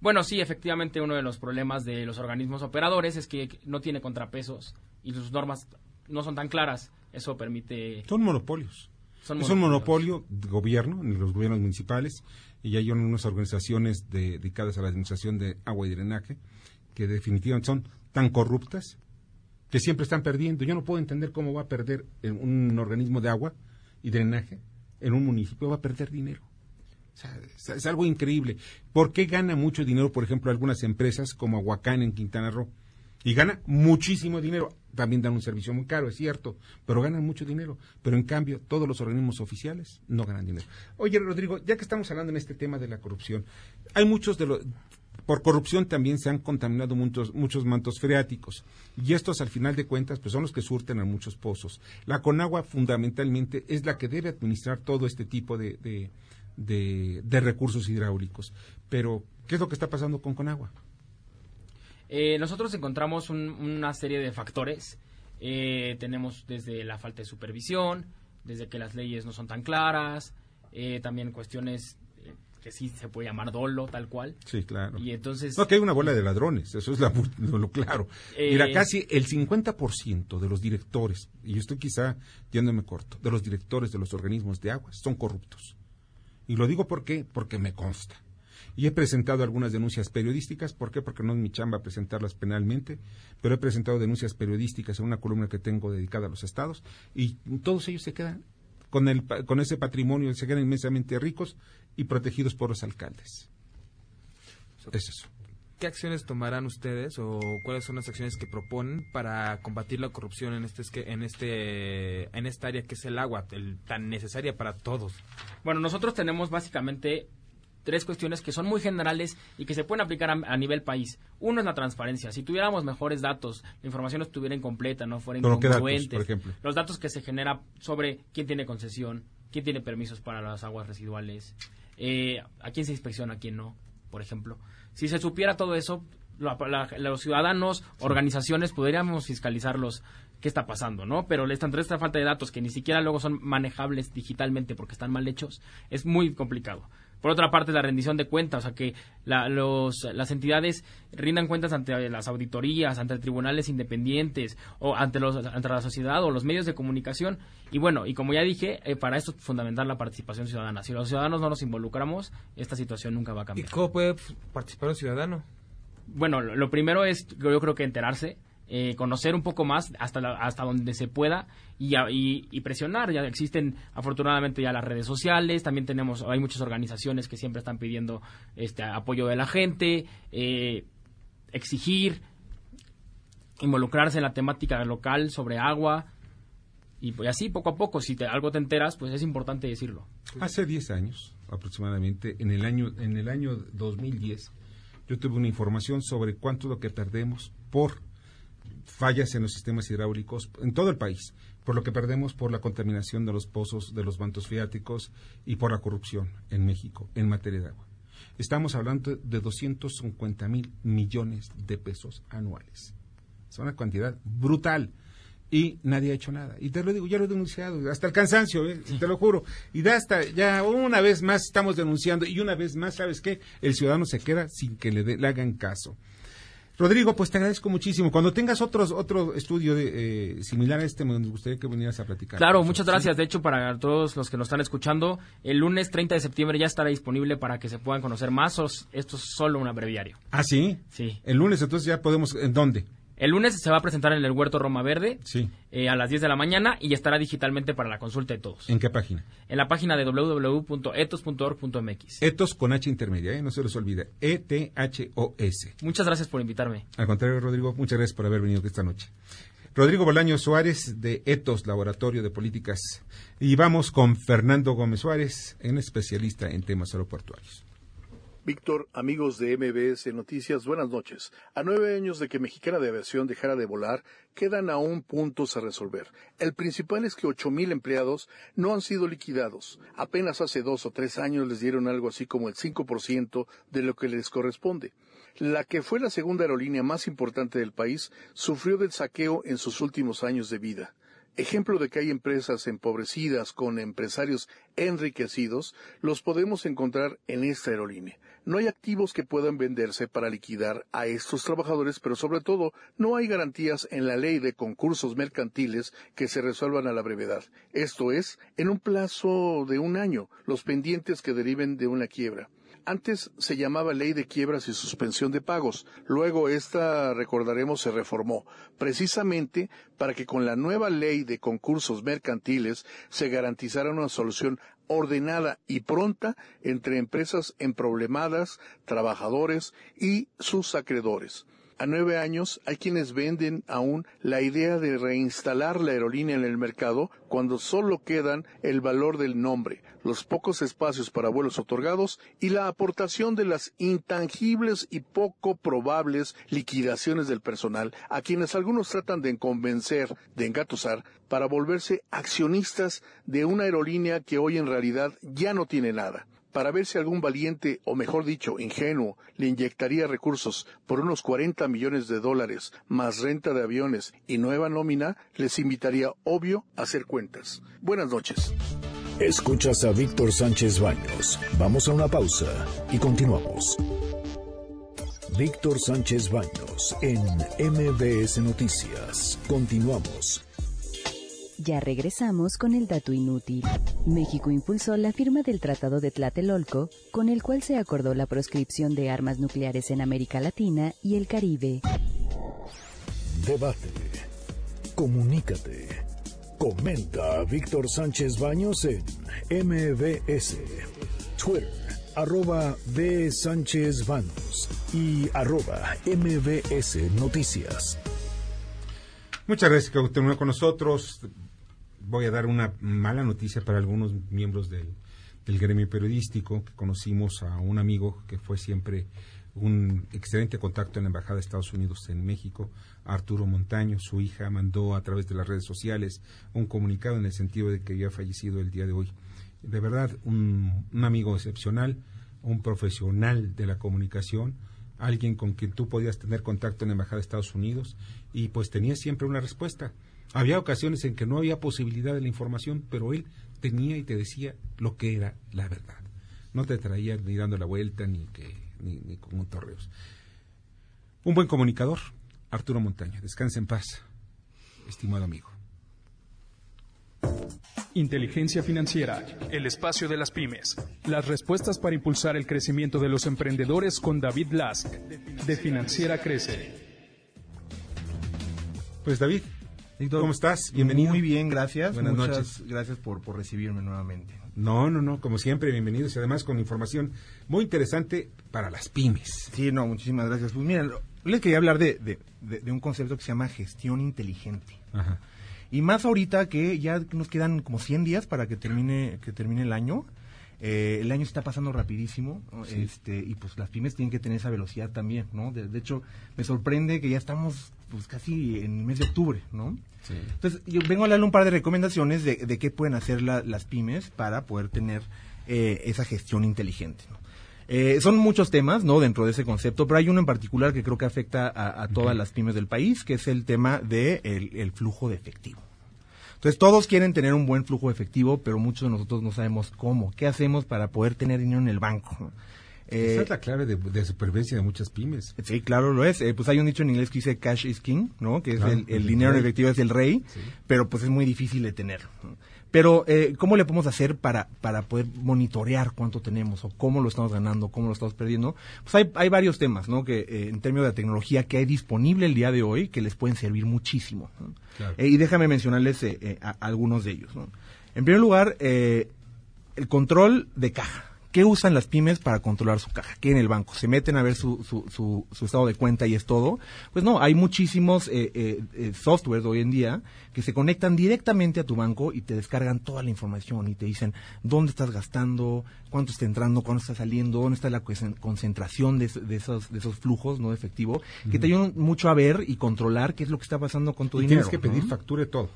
Bueno, sí, efectivamente uno de los problemas de los organismos operadores es que no tiene contrapesos y sus normas no son tan claras. Eso permite... Son monopolios. Son es monopolios. un monopolio de gobierno, en los gobiernos municipales, y hay unas organizaciones de, dedicadas a la administración de agua y drenaje que definitivamente son tan corruptas que siempre están perdiendo. Yo no puedo entender cómo va a perder un organismo de agua y drenaje en un municipio, va a perder dinero. O sea, es, es algo increíble. ¿Por qué gana mucho dinero, por ejemplo, algunas empresas como Aguacán en Quintana Roo? Y gana muchísimo dinero. También dan un servicio muy caro, es cierto, pero ganan mucho dinero. Pero en cambio, todos los organismos oficiales no ganan dinero. Oye, Rodrigo, ya que estamos hablando en este tema de la corrupción, hay muchos de los por corrupción también se han contaminado muchos, muchos mantos freáticos y estos al final de cuentas pues son los que surten a muchos pozos. La Conagua fundamentalmente es la que debe administrar todo este tipo de, recursos hidráulicos. Pero, ¿qué es lo que está pasando con Conagua? Eh, nosotros encontramos un- una serie de factores. Eh, tenemos desde la falta de supervisión, desde que las leyes no son tan claras, eh, también cuestiones que sí se puede llamar dolo, tal cual. Sí, claro. Y entonces... No, que hay una bola de ladrones, eso es la- lo, lo claro. Eh, Mira, casi el 50% de los directores, y yo estoy quizá yéndome corto, de los directores de los organismos de aguas son corruptos. Y lo digo por qué, porque me consta. Y he presentado algunas denuncias periodísticas, ¿por qué? Porque no es mi chamba presentarlas penalmente, pero he presentado denuncias periodísticas en una columna que tengo dedicada a los estados, y todos ellos se quedan con, el, pa- con ese patrimonio, se quedan inmensamente ricos y protegidos por los alcaldes. Es eso. ¿Qué acciones tomarán ustedes o cuáles son las acciones que proponen para combatir la corrupción en este esque- en este en esta área que es el agua, el, tan necesaria para todos? Bueno, nosotros tenemos básicamente tres cuestiones que son muy generales y que se pueden aplicar a, a nivel país. Uno es la transparencia. Si tuviéramos mejores datos, la información estuviera incompleta, no fuera ¿Pero qué datos, incongruentes. por ejemplo? Los datos que se genera sobre quién tiene concesión, quién tiene permisos para las aguas residuales, eh, a quién se inspecciona, a quién no, por ejemplo. Si se supiera todo eso, la- la- los ciudadanos, organizaciones, podríamos fiscalizarlos qué está pasando, ¿no? Pero esta, entre esta falta de datos que ni siquiera luego son manejables digitalmente porque están mal hechos, es muy complicado. Por otra parte, la rendición de cuentas, o sea, que la- los, las entidades rindan cuentas ante las auditorías, ante tribunales independientes, o ante, los, ante la sociedad o los medios de comunicación. Y bueno, y como ya dije, eh, para esto es fundamental la participación ciudadana. Si los ciudadanos no nos involucramos, esta situación nunca va a ¿Y cambiar. cómo puede participar un ciudadano? Bueno, lo lo primero es, yo creo que enterarse, eh, conocer un poco más hasta la- hasta donde se pueda y, y- presionar. Ya existen afortunadamente ya las redes sociales, también tenemos, hay muchas organizaciones que siempre están pidiendo este apoyo de la gente, eh, exigir, involucrarse en la temática local sobre agua y pues así poco a poco, si te, algo te enteras, pues es importante decirlo. Hace 10 años, aproximadamente, en el año en el año 2010, yo tuve una información sobre cuánto lo que perdemos por fallas en los sistemas hidráulicos en todo el país, por lo que perdemos por la contaminación de los pozos, de los mantos freáticos y por la corrupción en México en materia de agua. Estamos hablando de 250 mil millones de pesos anuales. Es una cantidad brutal. Y nadie ha hecho nada. Y te lo digo, ya lo he denunciado, hasta el cansancio, ¿eh? te lo juro. Y da hasta, ya una vez más estamos denunciando y una vez más, ¿sabes qué? El ciudadano se queda sin que le, le hagan caso. Rodrigo, pues te agradezco muchísimo. Cuando tengas otros, otro estudio de, eh, similar a este, me gustaría que vinieras a platicar. Claro, muchas gracias. De hecho, para todos los que nos están escuchando, el lunes 30 de septiembre ya estará disponible para que se puedan conocer más. Esto es solo un abreviario. ¿Ah, sí? Sí. El lunes entonces ya podemos, ¿en dónde? El lunes se va a presentar en el Huerto Roma Verde Sí. eh, a las 10 de la mañana y estará digitalmente para la consulta de todos. ¿En qué página? En la página de www.etos.org.mx. Etos con H intermedia, ¿eh? no se les olvide. E-T-H-O-S. Muchas gracias por invitarme. Al contrario, Rodrigo, muchas gracias por haber venido esta noche. Rodrigo Bolaño Suárez de Etos, Laboratorio de Políticas. Y vamos con Fernando Gómez Suárez, un especialista en temas aeroportuarios. Víctor, amigos de MBS Noticias, buenas noches. A nueve años de que Mexicana de Aviación dejara de volar, quedan aún puntos a resolver. El principal es que ocho mil empleados no han sido liquidados. Apenas hace dos o tres años les dieron algo así como el 5% de lo que les corresponde. La que fue la segunda aerolínea más importante del país sufrió del saqueo en sus últimos años de vida. Ejemplo de que hay empresas empobrecidas con empresarios enriquecidos, los podemos encontrar en esta aerolínea. No hay activos que puedan venderse para liquidar a estos trabajadores, pero sobre todo no hay garantías en la ley de concursos mercantiles que se resuelvan a la brevedad. Esto es, en un plazo de un año, los pendientes que deriven de una quiebra. Antes se llamaba Ley de Quiebras y Suspensión de Pagos. Luego esta, recordaremos, se reformó, precisamente para que con la nueva ley de concursos mercantiles se garantizara una solución ordenada y pronta entre empresas emproblemadas, trabajadores y sus acreedores a nueve años hay quienes venden aún la idea de reinstalar la aerolínea en el mercado cuando solo quedan el valor del nombre, los pocos espacios para vuelos otorgados y la aportación de las intangibles y poco probables liquidaciones del personal, a quienes algunos tratan de convencer, de engatusar, para volverse accionistas de una aerolínea que hoy en realidad ya no tiene nada para ver si algún valiente, o mejor dicho, ingenuo, le inyectaría recursos por unos 40 millones de dólares, más renta de aviones y nueva nómina, les invitaría, obvio, a hacer cuentas. Buenas noches. Escuchas a Víctor Sánchez Baños. Vamos a una pausa y continuamos. Víctor Sánchez Baños en MBS Noticias. Continuamos. Ya regresamos con el dato inútil. México impulsó la firma del Tratado de Tlatelolco, con el cual se acordó la proscripción de armas nucleares en América Latina y el Caribe. Debate. Comunícate. Comenta a Víctor Sánchez Baños en MBS. Twitter, arroba B. Sánchez Baños y arroba MBS Noticias. Muchas gracias que continúa con nosotros voy a dar una mala noticia para algunos miembros del, gremio periodístico, que conocimos a un amigo que fue siempre un excelente contacto en la Embajada de Estados Unidos en México, Arturo Montaño. Su hija mandó a través de las redes sociales un comunicado en el sentido de que había fallecido el día de hoy. De verdad, un, un amigo excepcional, un profesional de la comunicación, alguien con quien tú podías tener contacto en la Embajada de Estados Unidos y pues tenías siempre una respuesta. Había ocasiones en que no había posibilidad de la información, pero él tenía y te decía lo que era la verdad. No te traía ni dando la vuelta ni, que, ni, ni con un torreos. Un buen comunicador, Arturo Montaña. Descansa en paz, estimado amigo. Inteligencia financiera, el espacio de las pymes. Las respuestas para impulsar el crecimiento de los emprendedores con David Lask, de Financiera Crece. Pues David, ¿Cómo estás? Bienvenido. Muy bien, gracias. Buenas Muchas noches. Gracias por, por recibirme nuevamente. No, no, no, como siempre, bienvenidos y además con información muy interesante para las pymes. Sí, no, muchísimas gracias. Pues mira, les quería hablar de, de, de, de un concepto que se llama gestión inteligente. Ajá. Y más ahorita que ya nos quedan como 100 días para que termine, que termine el año. Eh, el año está pasando rapidísimo ¿no? Sí. este, y pues las pymes tienen que tener esa velocidad también, ¿no? De, de hecho, me sorprende que ya estamos pues casi en el mes de octubre, ¿no? Sí. Entonces, yo vengo a darle un par de recomendaciones de, de qué pueden hacer la- las pymes para poder tener eh, esa gestión inteligente. ¿no? Eh, son muchos temas, ¿no? Dentro de ese concepto, pero hay uno en particular que creo que afecta a, a todas las pymes del país, que es el tema del de el flujo de efectivo. Entonces, todos quieren tener un buen flujo de efectivo, pero muchos de nosotros no sabemos cómo. ¿Qué hacemos para poder tener dinero en el banco? ¿no? Eh, Esa es la clave de, de supervivencia de muchas pymes. Sí, claro lo es. Eh, pues hay un dicho en inglés que dice cash is king, ¿no? Que es el, el el dinero en efectivo es el rey, pero pues es muy difícil de tener. Pero, eh, ¿cómo le podemos hacer para, para poder monitorear cuánto tenemos o cómo lo estamos ganando, cómo lo estamos perdiendo? Pues hay, hay varios temas, ¿no? Que eh, en términos de tecnología que hay disponible el día de hoy que les pueden servir muchísimo. ¿no? Claro. Eh, y déjame mencionarles a- algunos de ellos. ¿no? En primer lugar, el control de caja. ¿Qué usan las pymes para controlar su caja? ¿Qué en el banco? ¿Se meten a ver su, su, su, su estado de cuenta y es todo? Pues no, hay muchísimos eh, eh, eh, softwares hoy en día que se conectan directamente a tu banco y te descargan toda la información y te dicen dónde estás gastando, cuánto está entrando, cuánto está saliendo, dónde está la concen- concentración de, de esos, de esos flujos no de efectivo, que te ayudan mucho a ver y controlar qué es lo que está pasando con tu Y dinero. tienes que pedir ¿no? factura de todo.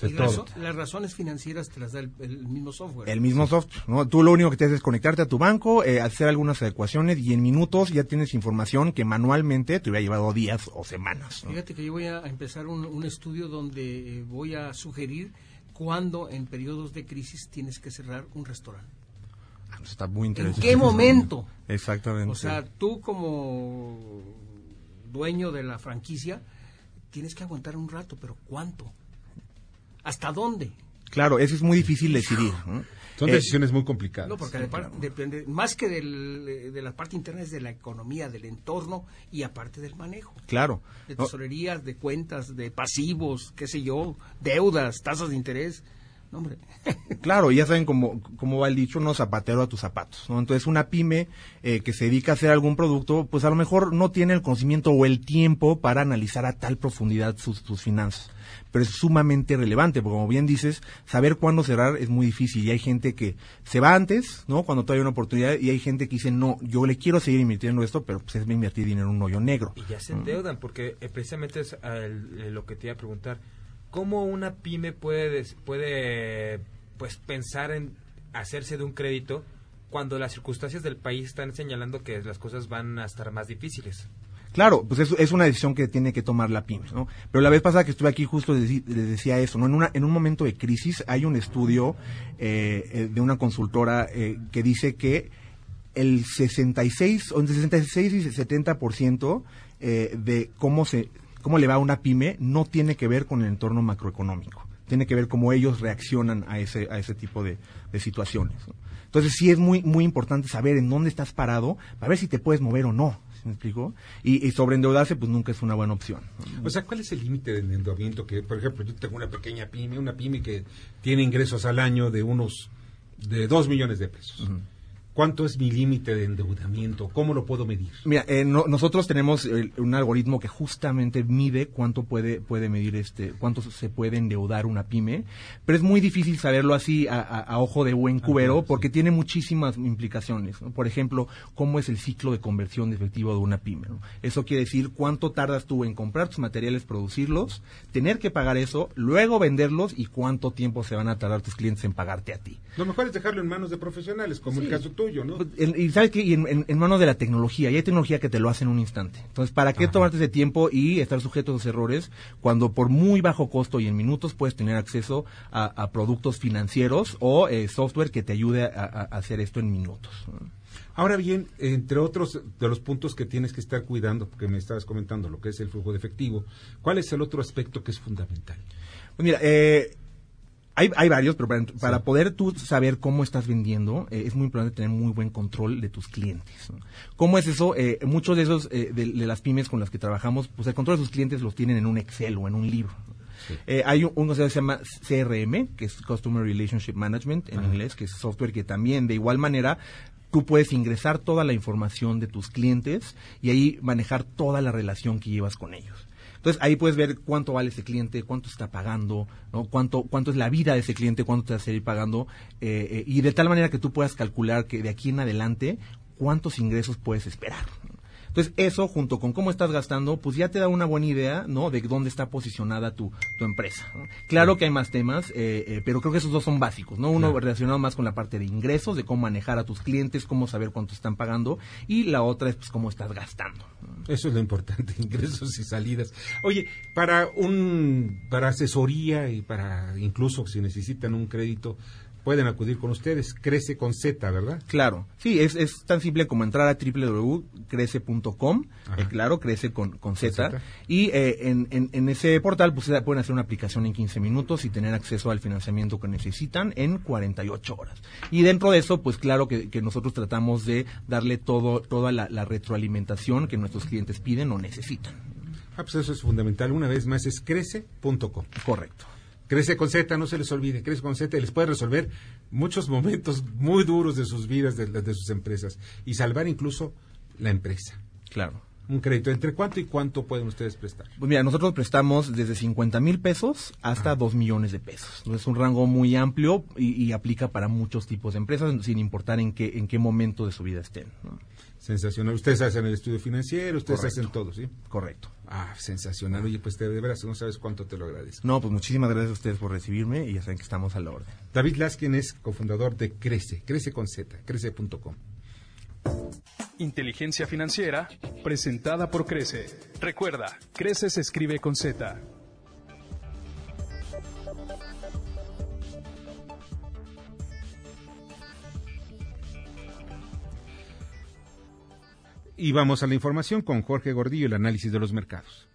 De todo. Razo- las razones financieras te las da el, el mismo software. El mismo software, ¿no? Tú lo único que te haces es conectarte a tu banco, eh, hacer algunas adecuaciones y en minutos ya tienes información que manualmente te hubiera llevado días o semanas. ¿no? Fíjate que yo voy a empezar un, un estudio donde eh, voy a sugerir cuándo en periodos de crisis tienes que cerrar un restaurante. Ah, pues Está muy ¿En interesante. qué momento? Exactamente. O sea, tú como dueño de la franquicia tienes que aguantar un rato, pero ¿cuánto? ¿Hasta dónde? Claro, eso es muy difícil decidir. ¿no? Son Eh, decisiones muy complicadas. No, porque de- depende, más que del, de la parte interna es de la economía, del entorno y aparte del manejo. Claro. De No, tesorerías, de cuentas, de pasivos, qué sé yo, deudas, tasas de interés. Hombre. (laughs) Claro, ya saben cómo, cómo va el dicho, no zapatero a tus zapatos, ¿no? Entonces, una pyme eh, que se dedica a hacer algún producto, pues a lo mejor no tiene el conocimiento o el tiempo para analizar a tal profundidad sus, sus finanzas. Pero es sumamente relevante, porque como bien dices, saber cuándo cerrar es muy difícil. Y hay gente que se va antes, ¿no? Cuando todavía hay una oportunidad, y hay gente que dice, no, yo le quiero seguir invirtiendo esto, pero pues es invertir dinero en un hoyo negro. Y ya se ¿no? endeudan, porque eh, precisamente es el- eh, lo que te iba a preguntar. ¿Cómo una pyme puede, puede pues pensar en hacerse de un crédito cuando las circunstancias del país están señalando que las cosas van a estar más difíciles? Claro, pues es, es una decisión que tiene que tomar la pyme, ¿no? Pero la vez pasada que estuve aquí justo les, decía eso, ¿no? En, una, en un momento de crisis hay un estudio eh, eh, de una consultora eh, que dice que el 66, o entre 66 y 70% eh, de cómo se cómo le va a una pyme no tiene que ver con el entorno macroeconómico, tiene que ver cómo ellos reaccionan a ese a ese tipo de, de situaciones. ¿no? Entonces sí es muy muy importante saber en dónde estás parado para ver si te puedes mover o no. ¿sí ¿Me explico? Y, y sobreendeudarse pues nunca es una buena opción. O sea, ¿cuál es el límite de endeudamiento? Que, por ejemplo, yo tengo una pequeña pyme, una pyme que tiene ingresos al año de unos, de dos millones de pesos. ¿Cuánto es mi límite de endeudamiento? ¿Cómo lo puedo medir? Mira, eh, no- nosotros tenemos eh, un algoritmo que justamente mide cuánto puede puede medir este, cuánto se puede endeudar una pyme, pero es muy difícil saberlo así a, a- a ojo de buen cubero porque tiene muchísimas implicaciones. ¿no? Por ejemplo, cómo es el ciclo de conversión de efectivo de una pyme. ¿no? Eso quiere decir cuánto tardas tú en comprar tus materiales, producirlos, tener que pagar eso, luego venderlos y cuánto tiempo se van a tardar tus clientes en pagarte a ti. Lo mejor es dejarlo en manos de profesionales, como el caso tuyo, ¿no? En- y sabes que en, en- en manos de la tecnología, y hay tecnología que te lo hace en un instante. Entonces, ¿para qué tomarte ese tiempo y estar sujeto a esos errores cuando por muy bajo costo y en minutos puedes tener acceso a, a productos financieros o eh, software que te ayude a, a- a hacer esto en minutos? Ahora bien, entre otros de los puntos que tienes que estar cuidando, porque me estabas comentando lo que es el flujo de efectivo, ¿cuál es el otro aspecto que es fundamental? Pues mira, eh, hay, hay varios, pero para, para poder tú saber cómo estás vendiendo, eh, es muy importante tener muy buen control de tus clientes. ¿no? ¿Cómo es eso? Eh, muchos de esos, eh, de, de las pymes con las que trabajamos, pues el control de sus clientes los tienen en un Excel o en un libro. ¿no? Eh, hay un, un concepto que se llama CRM, que es Customer Relationship Management en inglés, que es software que también de igual manera tú puedes ingresar toda la información de tus clientes y ahí manejar toda la relación que llevas con ellos. Entonces ahí puedes ver cuánto vale ese cliente, cuánto está pagando, ¿no? cuánto, cuánto es la vida de ese cliente, cuánto te va a seguir pagando, eh, eh, y de tal manera que tú puedas calcular que de aquí en adelante cuántos ingresos puedes esperar. Entonces, eso junto con cómo estás gastando, pues ya te da una buena idea, ¿no? De dónde está posicionada tu, tu empresa. ¿no? Claro que hay más temas, eh, eh, pero creo que esos dos son básicos, ¿no? Uno Claro. relacionado más con la parte de ingresos, de cómo manejar a tus clientes, cómo saber cuánto están pagando, y la otra es pues cómo estás gastando. Eso es lo importante, (laughs) ingresos y salidas. Oye, para un para asesoría y para incluso si necesitan un crédito, pueden acudir con ustedes. Crece con Z, ¿verdad? Claro, sí, es, es tan simple como entrar a www.crece.com, eh, claro, crece con, con Z, Z. y eh, en, en- en ese portal pues eh, pueden hacer una aplicación en 15 minutos y tener acceso al financiamiento que necesitan en 48 horas. Y dentro de eso, pues claro que, que nosotros tratamos de darle todo toda la, la retroalimentación que nuestros clientes piden o necesitan. Ah, pues eso es fundamental. Una vez más es crece.com. Correcto. Crece con Z, no se les olvide, crece con Z y les puede resolver muchos momentos muy duros de sus vidas, de, de sus empresas y salvar incluso la empresa. Claro. Un crédito. ¿Entre cuánto y cuánto pueden ustedes prestar? Pues mira, nosotros prestamos desde 50 mil pesos hasta 2 millones de pesos. Es un rango muy amplio y, y aplica para muchos tipos de empresas, sin importar en qué, en qué momento de su vida estén. ¿no? Sensacional. Ustedes hacen el estudio financiero, ustedes Correcto. hacen todo, ¿sí? Correcto. Ah, sensacional. Oye, pues te, de veras no sabes cuánto te lo agradezco. No, pues muchísimas gracias a ustedes por recibirme y ya saben que estamos a la orden. David Laskin es cofundador de Crece, Crece con Z, crece.com. Inteligencia financiera presentada por Crece. Recuerda, Crece se escribe con Z. Y vamos a la información con Jorge Gordillo, el análisis de los mercados.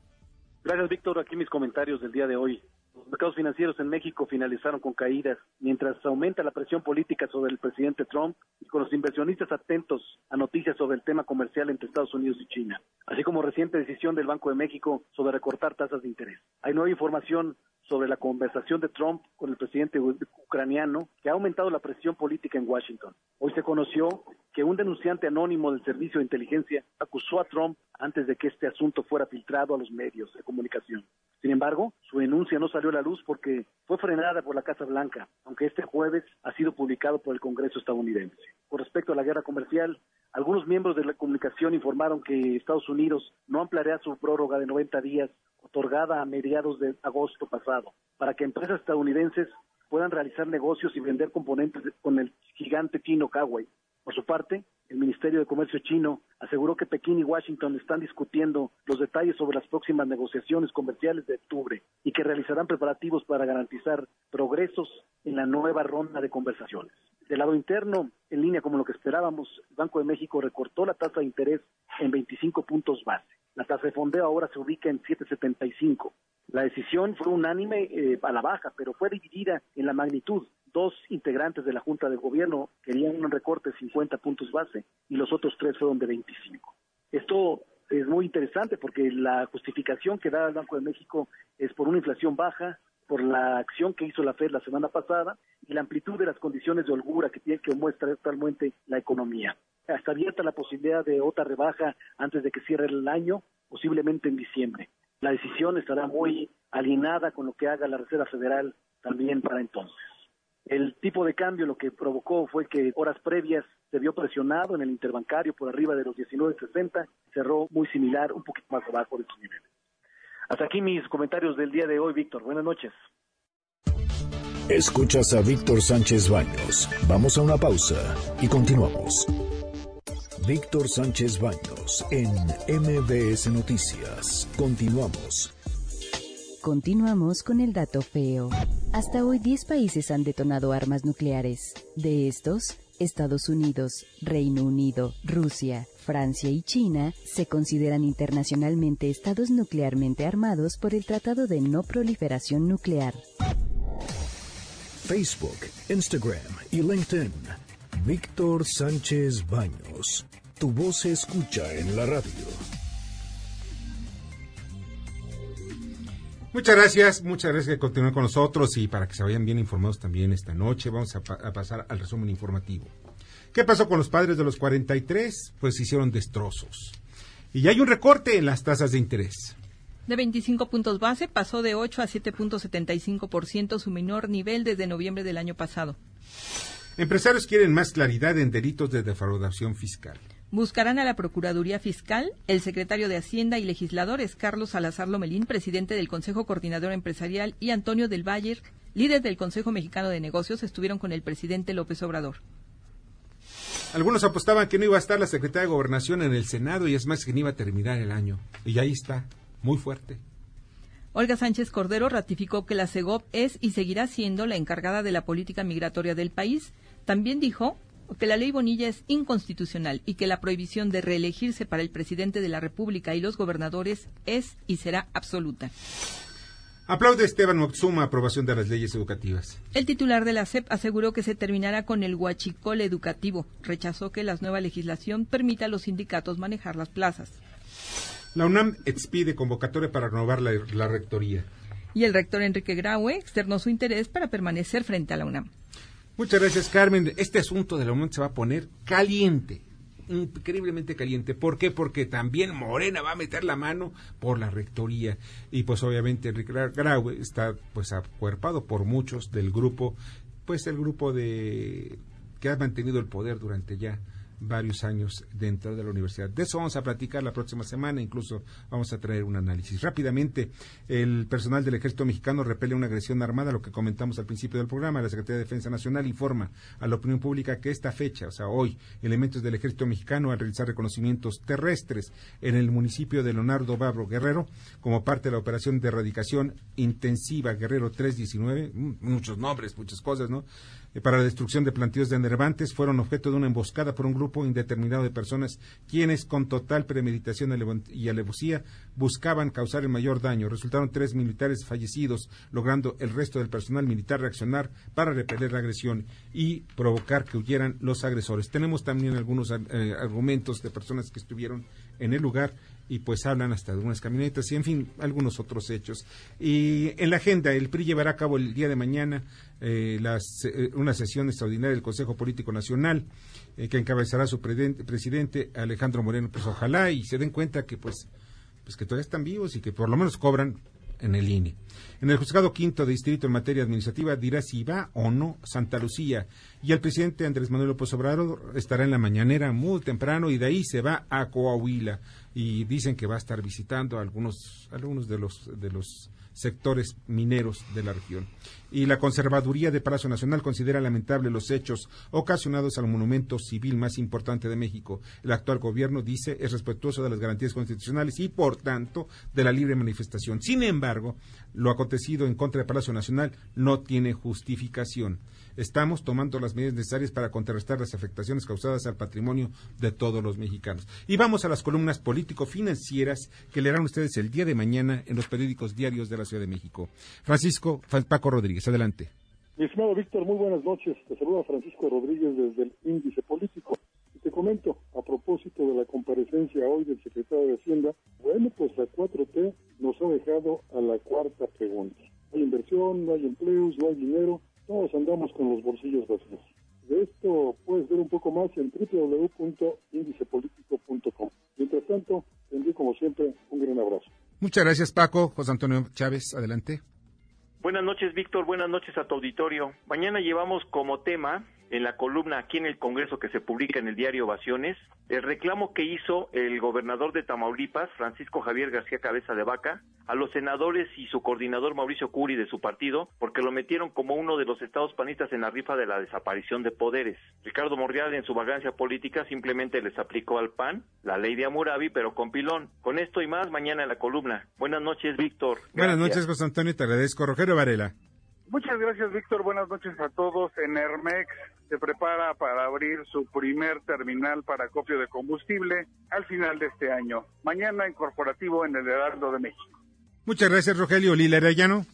Gracias, Víctor. Aquí mis comentarios del día de hoy. Los mercados financieros en México finalizaron con caídas, mientras aumenta la presión política sobre el presidente Trump y con los inversionistas atentos a noticias sobre el tema comercial entre Estados Unidos y China, así como reciente decisión del Banco de México sobre recortar tasas de interés. Hay nueva información sobre la conversación de Trump con el presidente ucraniano que ha aumentado la presión política en Washington. Hoy se conoció que un denunciante anónimo del Servicio de Inteligencia acusó a Trump antes de que este asunto fuera filtrado a los medios de comunicación. Sin embargo, su denuncia no salió a la luz porque fue frenada por la Casa Blanca, aunque este jueves ha sido publicado por el Congreso estadounidense. Con respecto a la guerra comercial, algunos miembros de la comunicación informaron que Estados Unidos no ampliará su prórroga de 90 días otorgada a mediados de agosto pasado para que empresas estadounidenses puedan realizar negocios y vender componentes con el gigante chino Huawei. Por su parte, el Ministerio de Comercio chino aseguró que Pekín y Washington están discutiendo los detalles sobre las próximas negociaciones comerciales de octubre y que realizarán preparativos para garantizar progresos en la nueva ronda de conversaciones. Del lado interno, en línea como lo que esperábamos, el Banco de México recortó la tasa de interés en 25 puntos base. La tasa de fondeo ahora se ubica en 7.75. La decisión fue unánime eh, a la baja, pero fue dividida en la magnitud. Dos integrantes de la Junta de Gobierno querían un recorte de 50 puntos base y los otros tres fueron de 25. Esto es muy interesante porque la justificación que da el Banco de México es por una inflación baja, por la acción que hizo la Fed la semana pasada y la amplitud de las condiciones de holgura que tiene que muestra actualmente la economía. Está abierta la posibilidad de otra rebaja antes de que cierre el año, posiblemente en diciembre. La decisión estará muy alineada con lo que haga la Reserva Federal también para entonces. El tipo de cambio lo que provocó fue que horas previas se vio presionado en el interbancario por arriba de los 19.60, cerró muy similar, un poquito más abajo de estos niveles. Hasta aquí mis comentarios del día de hoy, Víctor. Buenas noches. Escuchas a Víctor Sánchez Baños. Vamos a una pausa y continuamos. Víctor Sánchez Baños en MBS Noticias. Continuamos. Continuamos con el dato feo. Hasta hoy 10 países han detonado armas nucleares. De estos, Estados Unidos, Reino Unido, Rusia, Francia y China se consideran internacionalmente estados nuclearmente armados por el Tratado de No Proliferación Nuclear. Facebook, Instagram y LinkedIn. Víctor Sánchez Baños. Tu voz se escucha en la radio. Muchas gracias, muchas gracias que continúen con nosotros y para que se vayan bien informados también esta noche vamos a, pa a pasar al resumen informativo. ¿Qué pasó con los padres de los 43? Pues hicieron destrozos. Y ya hay un recorte en las tasas de interés. De 25 puntos base pasó de 8 a 7.75% su menor nivel desde noviembre del año pasado. Empresarios quieren más claridad en delitos de defraudación fiscal. Buscarán a la Procuraduría Fiscal, el secretario de Hacienda y legisladores Carlos Salazar Lomelín, presidente del Consejo Coordinador Empresarial, y Antonio del Valle, líder del Consejo Mexicano de Negocios, estuvieron con el presidente López Obrador. Algunos apostaban que no iba a estar la secretaria de Gobernación en el Senado y es más que no iba a terminar el año. Y ahí está, muy fuerte. Olga Sánchez Cordero ratificó que la CEGOP es y seguirá siendo la encargada de la política migratoria del país. También dijo que la ley Bonilla es inconstitucional y que la prohibición de reelegirse para el presidente de la República y los gobernadores es y será absoluta. Aplaude Esteban Moctezuma aprobación de las leyes educativas. El titular de la SEP aseguró que se terminará con el huachicol educativo. Rechazó que la nueva legislación permita a los sindicatos manejar las plazas. La UNAM expide convocatoria para renovar la, la rectoría. Y el rector Enrique Graue externó su interés para permanecer frente a la UNAM. Muchas gracias, Carmen. Este asunto de la UNAM se va a poner caliente, increíblemente caliente. ¿Por qué? Porque también Morena va a meter la mano por la rectoría. Y pues obviamente Enrique Graue está pues acuerpado por muchos del grupo, pues el grupo de que ha mantenido el poder durante ya varios años dentro de la universidad. De eso vamos a platicar la próxima semana, incluso vamos a traer un análisis. Rápidamente, el personal del Ejército Mexicano repele una agresión armada, lo que comentamos al principio del programa. La Secretaría de Defensa Nacional informa a la opinión pública que esta fecha, o sea, hoy, elementos del Ejército Mexicano al realizar reconocimientos terrestres en el municipio de Leonardo Babro Guerrero, como parte de la operación de erradicación intensiva Guerrero 319, muchos nombres, muchas cosas, ¿no? Eh, para la destrucción de plantíos de enervantes fueron objeto de una emboscada por un grupo indeterminado de personas quienes con total premeditación y alevosía buscaban causar el mayor daño. Resultaron tres militares fallecidos, logrando el resto del personal militar reaccionar para repeler la agresión y provocar que huyeran los agresores. Tenemos también algunos eh, argumentos de personas que estuvieron en el lugar y pues hablan hasta de unas camionetas y en fin algunos otros hechos. Y en la agenda el PRI llevará a cabo el día de mañana eh, eh, una sesión extraordinaria del Consejo Político Nacional eh, que encabezará su presidente Alejandro Moreno. Pues ojalá y se den cuenta que pues pues que todavía están vivos y que por lo menos cobran en el INE. En el juzgado quinto de distrito en materia administrativa dirá si va o no Santa Lucía. Y el presidente Andrés Manuel López Obrador estará en la mañanera muy temprano y de ahí se va a Coahuila. Y dicen que va a estar visitando algunos, algunos de los, de los sectores mineros de la región. Y la Conservaduría de Palacio Nacional considera lamentable los hechos ocasionados al monumento civil más importante de México. El actual gobierno dice es respetuoso de las garantías constitucionales y, por tanto, de la libre manifestación. Sin embargo, lo acontecido en contra de Palacio Nacional no tiene justificación. Estamos tomando las medidas necesarias para contrarrestar las afectaciones causadas al patrimonio de todos los mexicanos. Y vamos a las columnas político-financieras que leerán ustedes el día de mañana en los periódicos diarios de la Ciudad de México. Francisco Paco Rodríguez, adelante. Mi estimado Víctor, muy buenas noches. Te saluda Francisco Rodríguez desde el Índice Político. Y te comento, a propósito de la comparecencia hoy del secretario de Hacienda, bueno, pues la 4T nos ha dejado a la cuarta pregunta. No hay inversión, no hay empleos, no hay dinero todos andamos con los bolsillos vacíos. De esto puedes ver un poco más en www.indicepolitico.com. Mientras tanto, te envío como siempre un gran abrazo. Muchas gracias Paco. José Antonio Chávez, adelante. Buenas noches Víctor, buenas noches a tu auditorio. Mañana llevamos como tema en la columna aquí en el Congreso que se publica en el diario Ovaciones, el reclamo que hizo el gobernador de Tamaulipas, Francisco Javier García Cabeza de Vaca, a los senadores y su coordinador Mauricio Curi de su partido, porque lo metieron como uno de los estados panistas en la rifa de la desaparición de poderes. Ricardo Morreal, en su vagancia política, simplemente les aplicó al PAN la ley de Amurabi, pero con pilón. Con esto y más, mañana en la columna. Buenas noches, Víctor. Buenas noches, José Antonio, te agradezco. Rogelio Varela. Muchas gracias, Víctor. Buenas noches a todos. En Hermex se prepara para abrir su primer terminal para copio de combustible al final de este año. Mañana en corporativo en el Heraldo de México. Muchas gracias, Rogelio. Lila Arellano.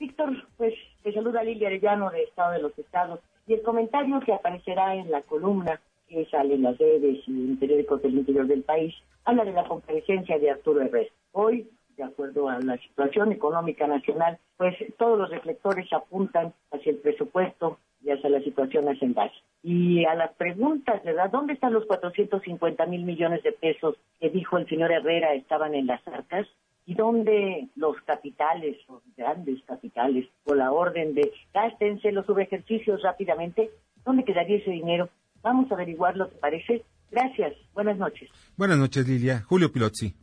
Víctor, pues te saluda Lilia Arellano de Estado de los Estados. Y el comentario que aparecerá en la columna que sale en las redes y en periódicos del interior del país habla de la comparecencia de Arturo Herrera. Hoy de acuerdo a la situación económica nacional, pues todos los reflectores apuntan hacia el presupuesto y hacia la situación nacional. Y a las preguntas, ¿verdad? ¿Dónde están los 450 mil millones de pesos que dijo el señor Herrera estaban en las arcas? ¿Y dónde los capitales, los grandes capitales, o la orden de gástense los subejercicios rápidamente? ¿Dónde quedaría ese dinero? Vamos a averiguarlo, ¿te parece? Gracias. Buenas noches. Buenas noches, Lilia. Julio Pilotzi.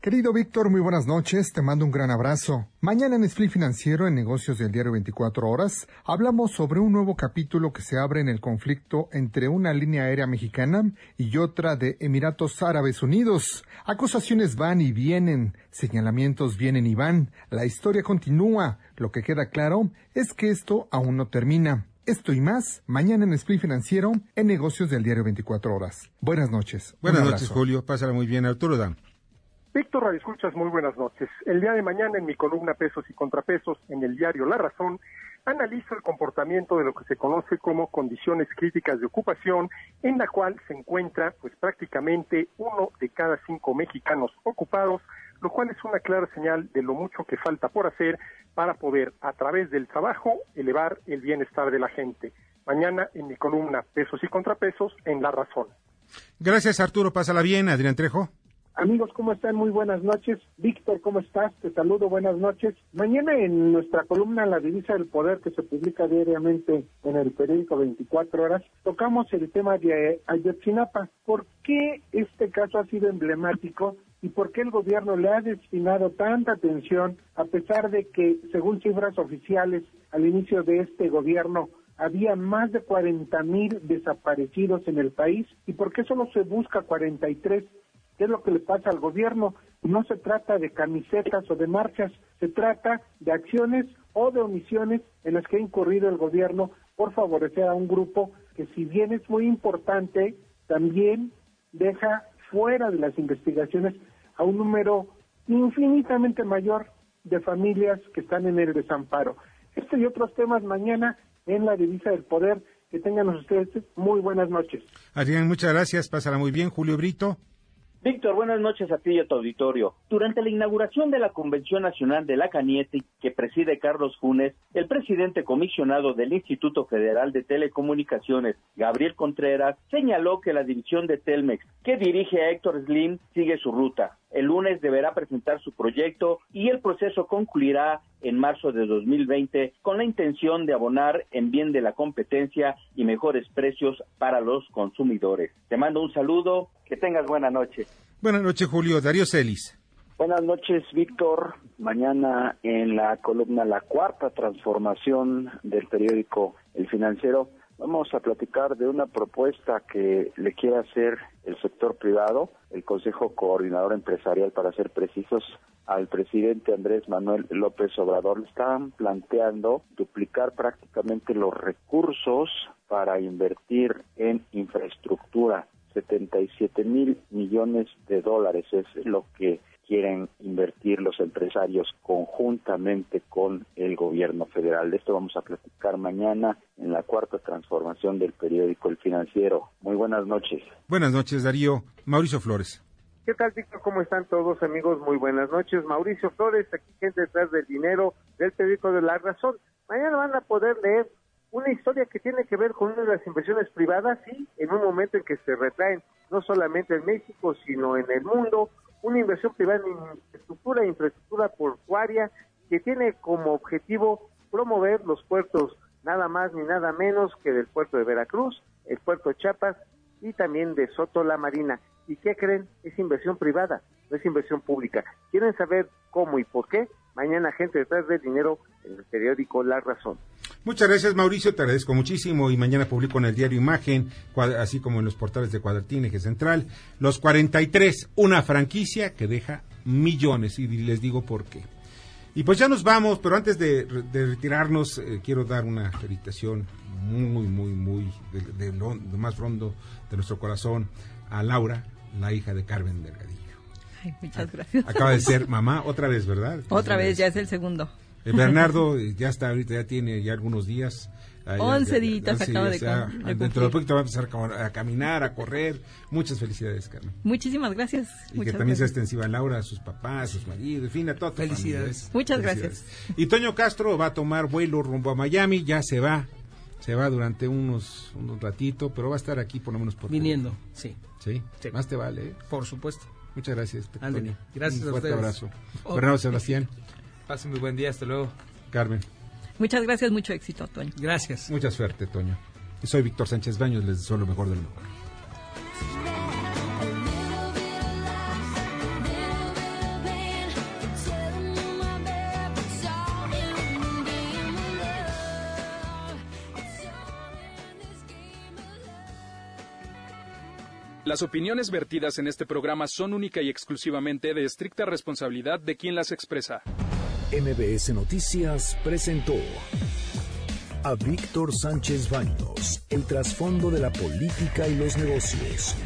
Querido Víctor, muy buenas noches, te mando un gran abrazo. Mañana en Split Financiero, en Negocios del Diario 24 Horas, hablamos sobre un nuevo capítulo que se abre en el conflicto entre una línea aérea mexicana y otra de Emiratos Árabes Unidos. Acusaciones van y vienen, señalamientos vienen y van, la historia continúa. Lo que queda claro es que esto aún no termina. Esto y más, mañana en Split Financiero, en Negocios del Diario 24 Horas. Buenas noches. Buenas noches, Julio. Pásala muy bien, Arturo Dan. Víctor Radio Escuchas, muy buenas noches. El día de mañana en mi columna Pesos y Contrapesos en el diario La Razón, analizo el comportamiento de lo que se conoce como condiciones críticas de ocupación, en la cual se encuentra pues prácticamente uno de cada cinco mexicanos ocupados, lo cual es una clara señal de lo mucho que falta por hacer para poder, a través del trabajo, elevar el bienestar de la gente. Mañana en mi columna Pesos y Contrapesos en La Razón. Gracias Arturo, pásala bien, Adrián Trejo. Amigos, ¿cómo están? Muy buenas noches. Víctor, ¿cómo estás? Te saludo, buenas noches. Mañana en nuestra columna La Divisa del Poder, que se publica diariamente en el periódico 24 Horas, tocamos el tema de Ayotzinapa. ¿Por qué este caso ha sido emblemático y por qué el gobierno le ha destinado tanta atención, a pesar de que, según cifras oficiales, al inicio de este gobierno, había más de 40 mil desaparecidos en el país y por qué solo se busca 43 ¿Qué es lo que le pasa al gobierno? No se trata de camisetas o de marchas, se trata de acciones o de omisiones en las que ha incurrido el gobierno por favorecer a un grupo que si bien es muy importante, también deja fuera de las investigaciones a un número infinitamente mayor de familias que están en el desamparo. Este y otros temas mañana en la divisa del poder. Que tengan ustedes muy buenas noches. Adrián, muchas gracias. Pásala muy bien. Julio Brito. Víctor, buenas noches a ti y a tu auditorio. Durante la inauguración de la Convención Nacional de la Caniete, que preside Carlos Funes, el presidente comisionado del Instituto Federal de Telecomunicaciones, Gabriel Contreras, señaló que la división de Telmex, que dirige a Héctor Slim, sigue su ruta. El lunes deberá presentar su proyecto y el proceso concluirá en marzo de 2020 con la intención de abonar en bien de la competencia y mejores precios para los consumidores. Te mando un saludo, que tengas buena noche. Buenas noches, Julio. Darío Celis. Buenas noches, Víctor. Mañana en la columna La Cuarta Transformación del periódico El Financiero vamos a platicar de una propuesta que le quiere hacer el sector privado, el Consejo Coordinador Empresarial, para ser precisos, al presidente Andrés Manuel López Obrador. Le están planteando duplicar prácticamente los recursos para invertir en infraestructura. 77 mil millones de dólares es lo que quieren invertir los empresarios conjuntamente con el gobierno federal. De esto vamos a platicar mañana en la cuarta transformación del periódico El Financiero. Muy buenas noches. Buenas noches, Darío. Mauricio Flores. ¿Qué tal, Víctor? ¿Cómo están todos, amigos? Muy buenas noches. Mauricio Flores, aquí gente detrás del dinero del periódico de La Razón. Mañana van a poder leer una historia que tiene que ver con una de las inversiones privadas, sí, en un momento en que se retraen no solamente en México, sino en el mundo, una inversión privada en infraestructura e infraestructura portuaria que tiene como objetivo promover los puertos nada más ni nada menos que del puerto de Veracruz, el puerto de Chiapas y también de Soto la Marina. ¿Y qué creen? Es inversión privada, no es inversión pública. ¿Quieren saber cómo y por qué? Mañana gente detrás del dinero en el periódico La Razón. Muchas gracias Mauricio, te agradezco muchísimo y mañana publico en el diario Imagen, así como en los portales de Cuadratín, Eje Central, los 43, una franquicia que deja millones y les digo por qué. Y pues ya nos vamos, pero antes de, retirarnos eh, quiero dar una felicitación muy, muy, muy de, lo, más fondo de nuestro corazón a Laura, la hija de Carmen Delgadillo. Ay, muchas gracias. Acaba de ser (laughs) mamá otra vez, ¿verdad? Otra vez, ya es el segundo. Eh, Bernardo eh, ya está ahorita, ya tiene ya algunos días. Ah, once días acaba de, Dentro de poquito va a empezar a caminar, a correr. Muchas felicidades, Carmen. Muchísimas gracias. Y que también sea extensiva a Laura, a sus papás, a sus maridos, en fin, a todos. Felicidades. Muchas gracias. Y Toño Castro va a tomar vuelo rumbo a Miami, ya se va. Se va durante unos, unos ratito, pero va a estar aquí por lo menos por Viniendo, sí. sí. Más te vale. ¿eh? Por supuesto. Muchas gracias. Anthony. Gracias Un fuerte abrazo. Bernardo Sebastián. Pase muy buen día, hasta luego. Carmen. Muchas gracias, mucho éxito, Toño. Gracias. Mucha suerte, Toño. soy Víctor Sánchez Baños, les deseo lo mejor del mundo. Las opiniones vertidas en este programa son única y exclusivamente de estricta responsabilidad de quien las expresa. MBS Noticias presentó a Víctor Sánchez Baños, el trasfondo de la política y los negocios.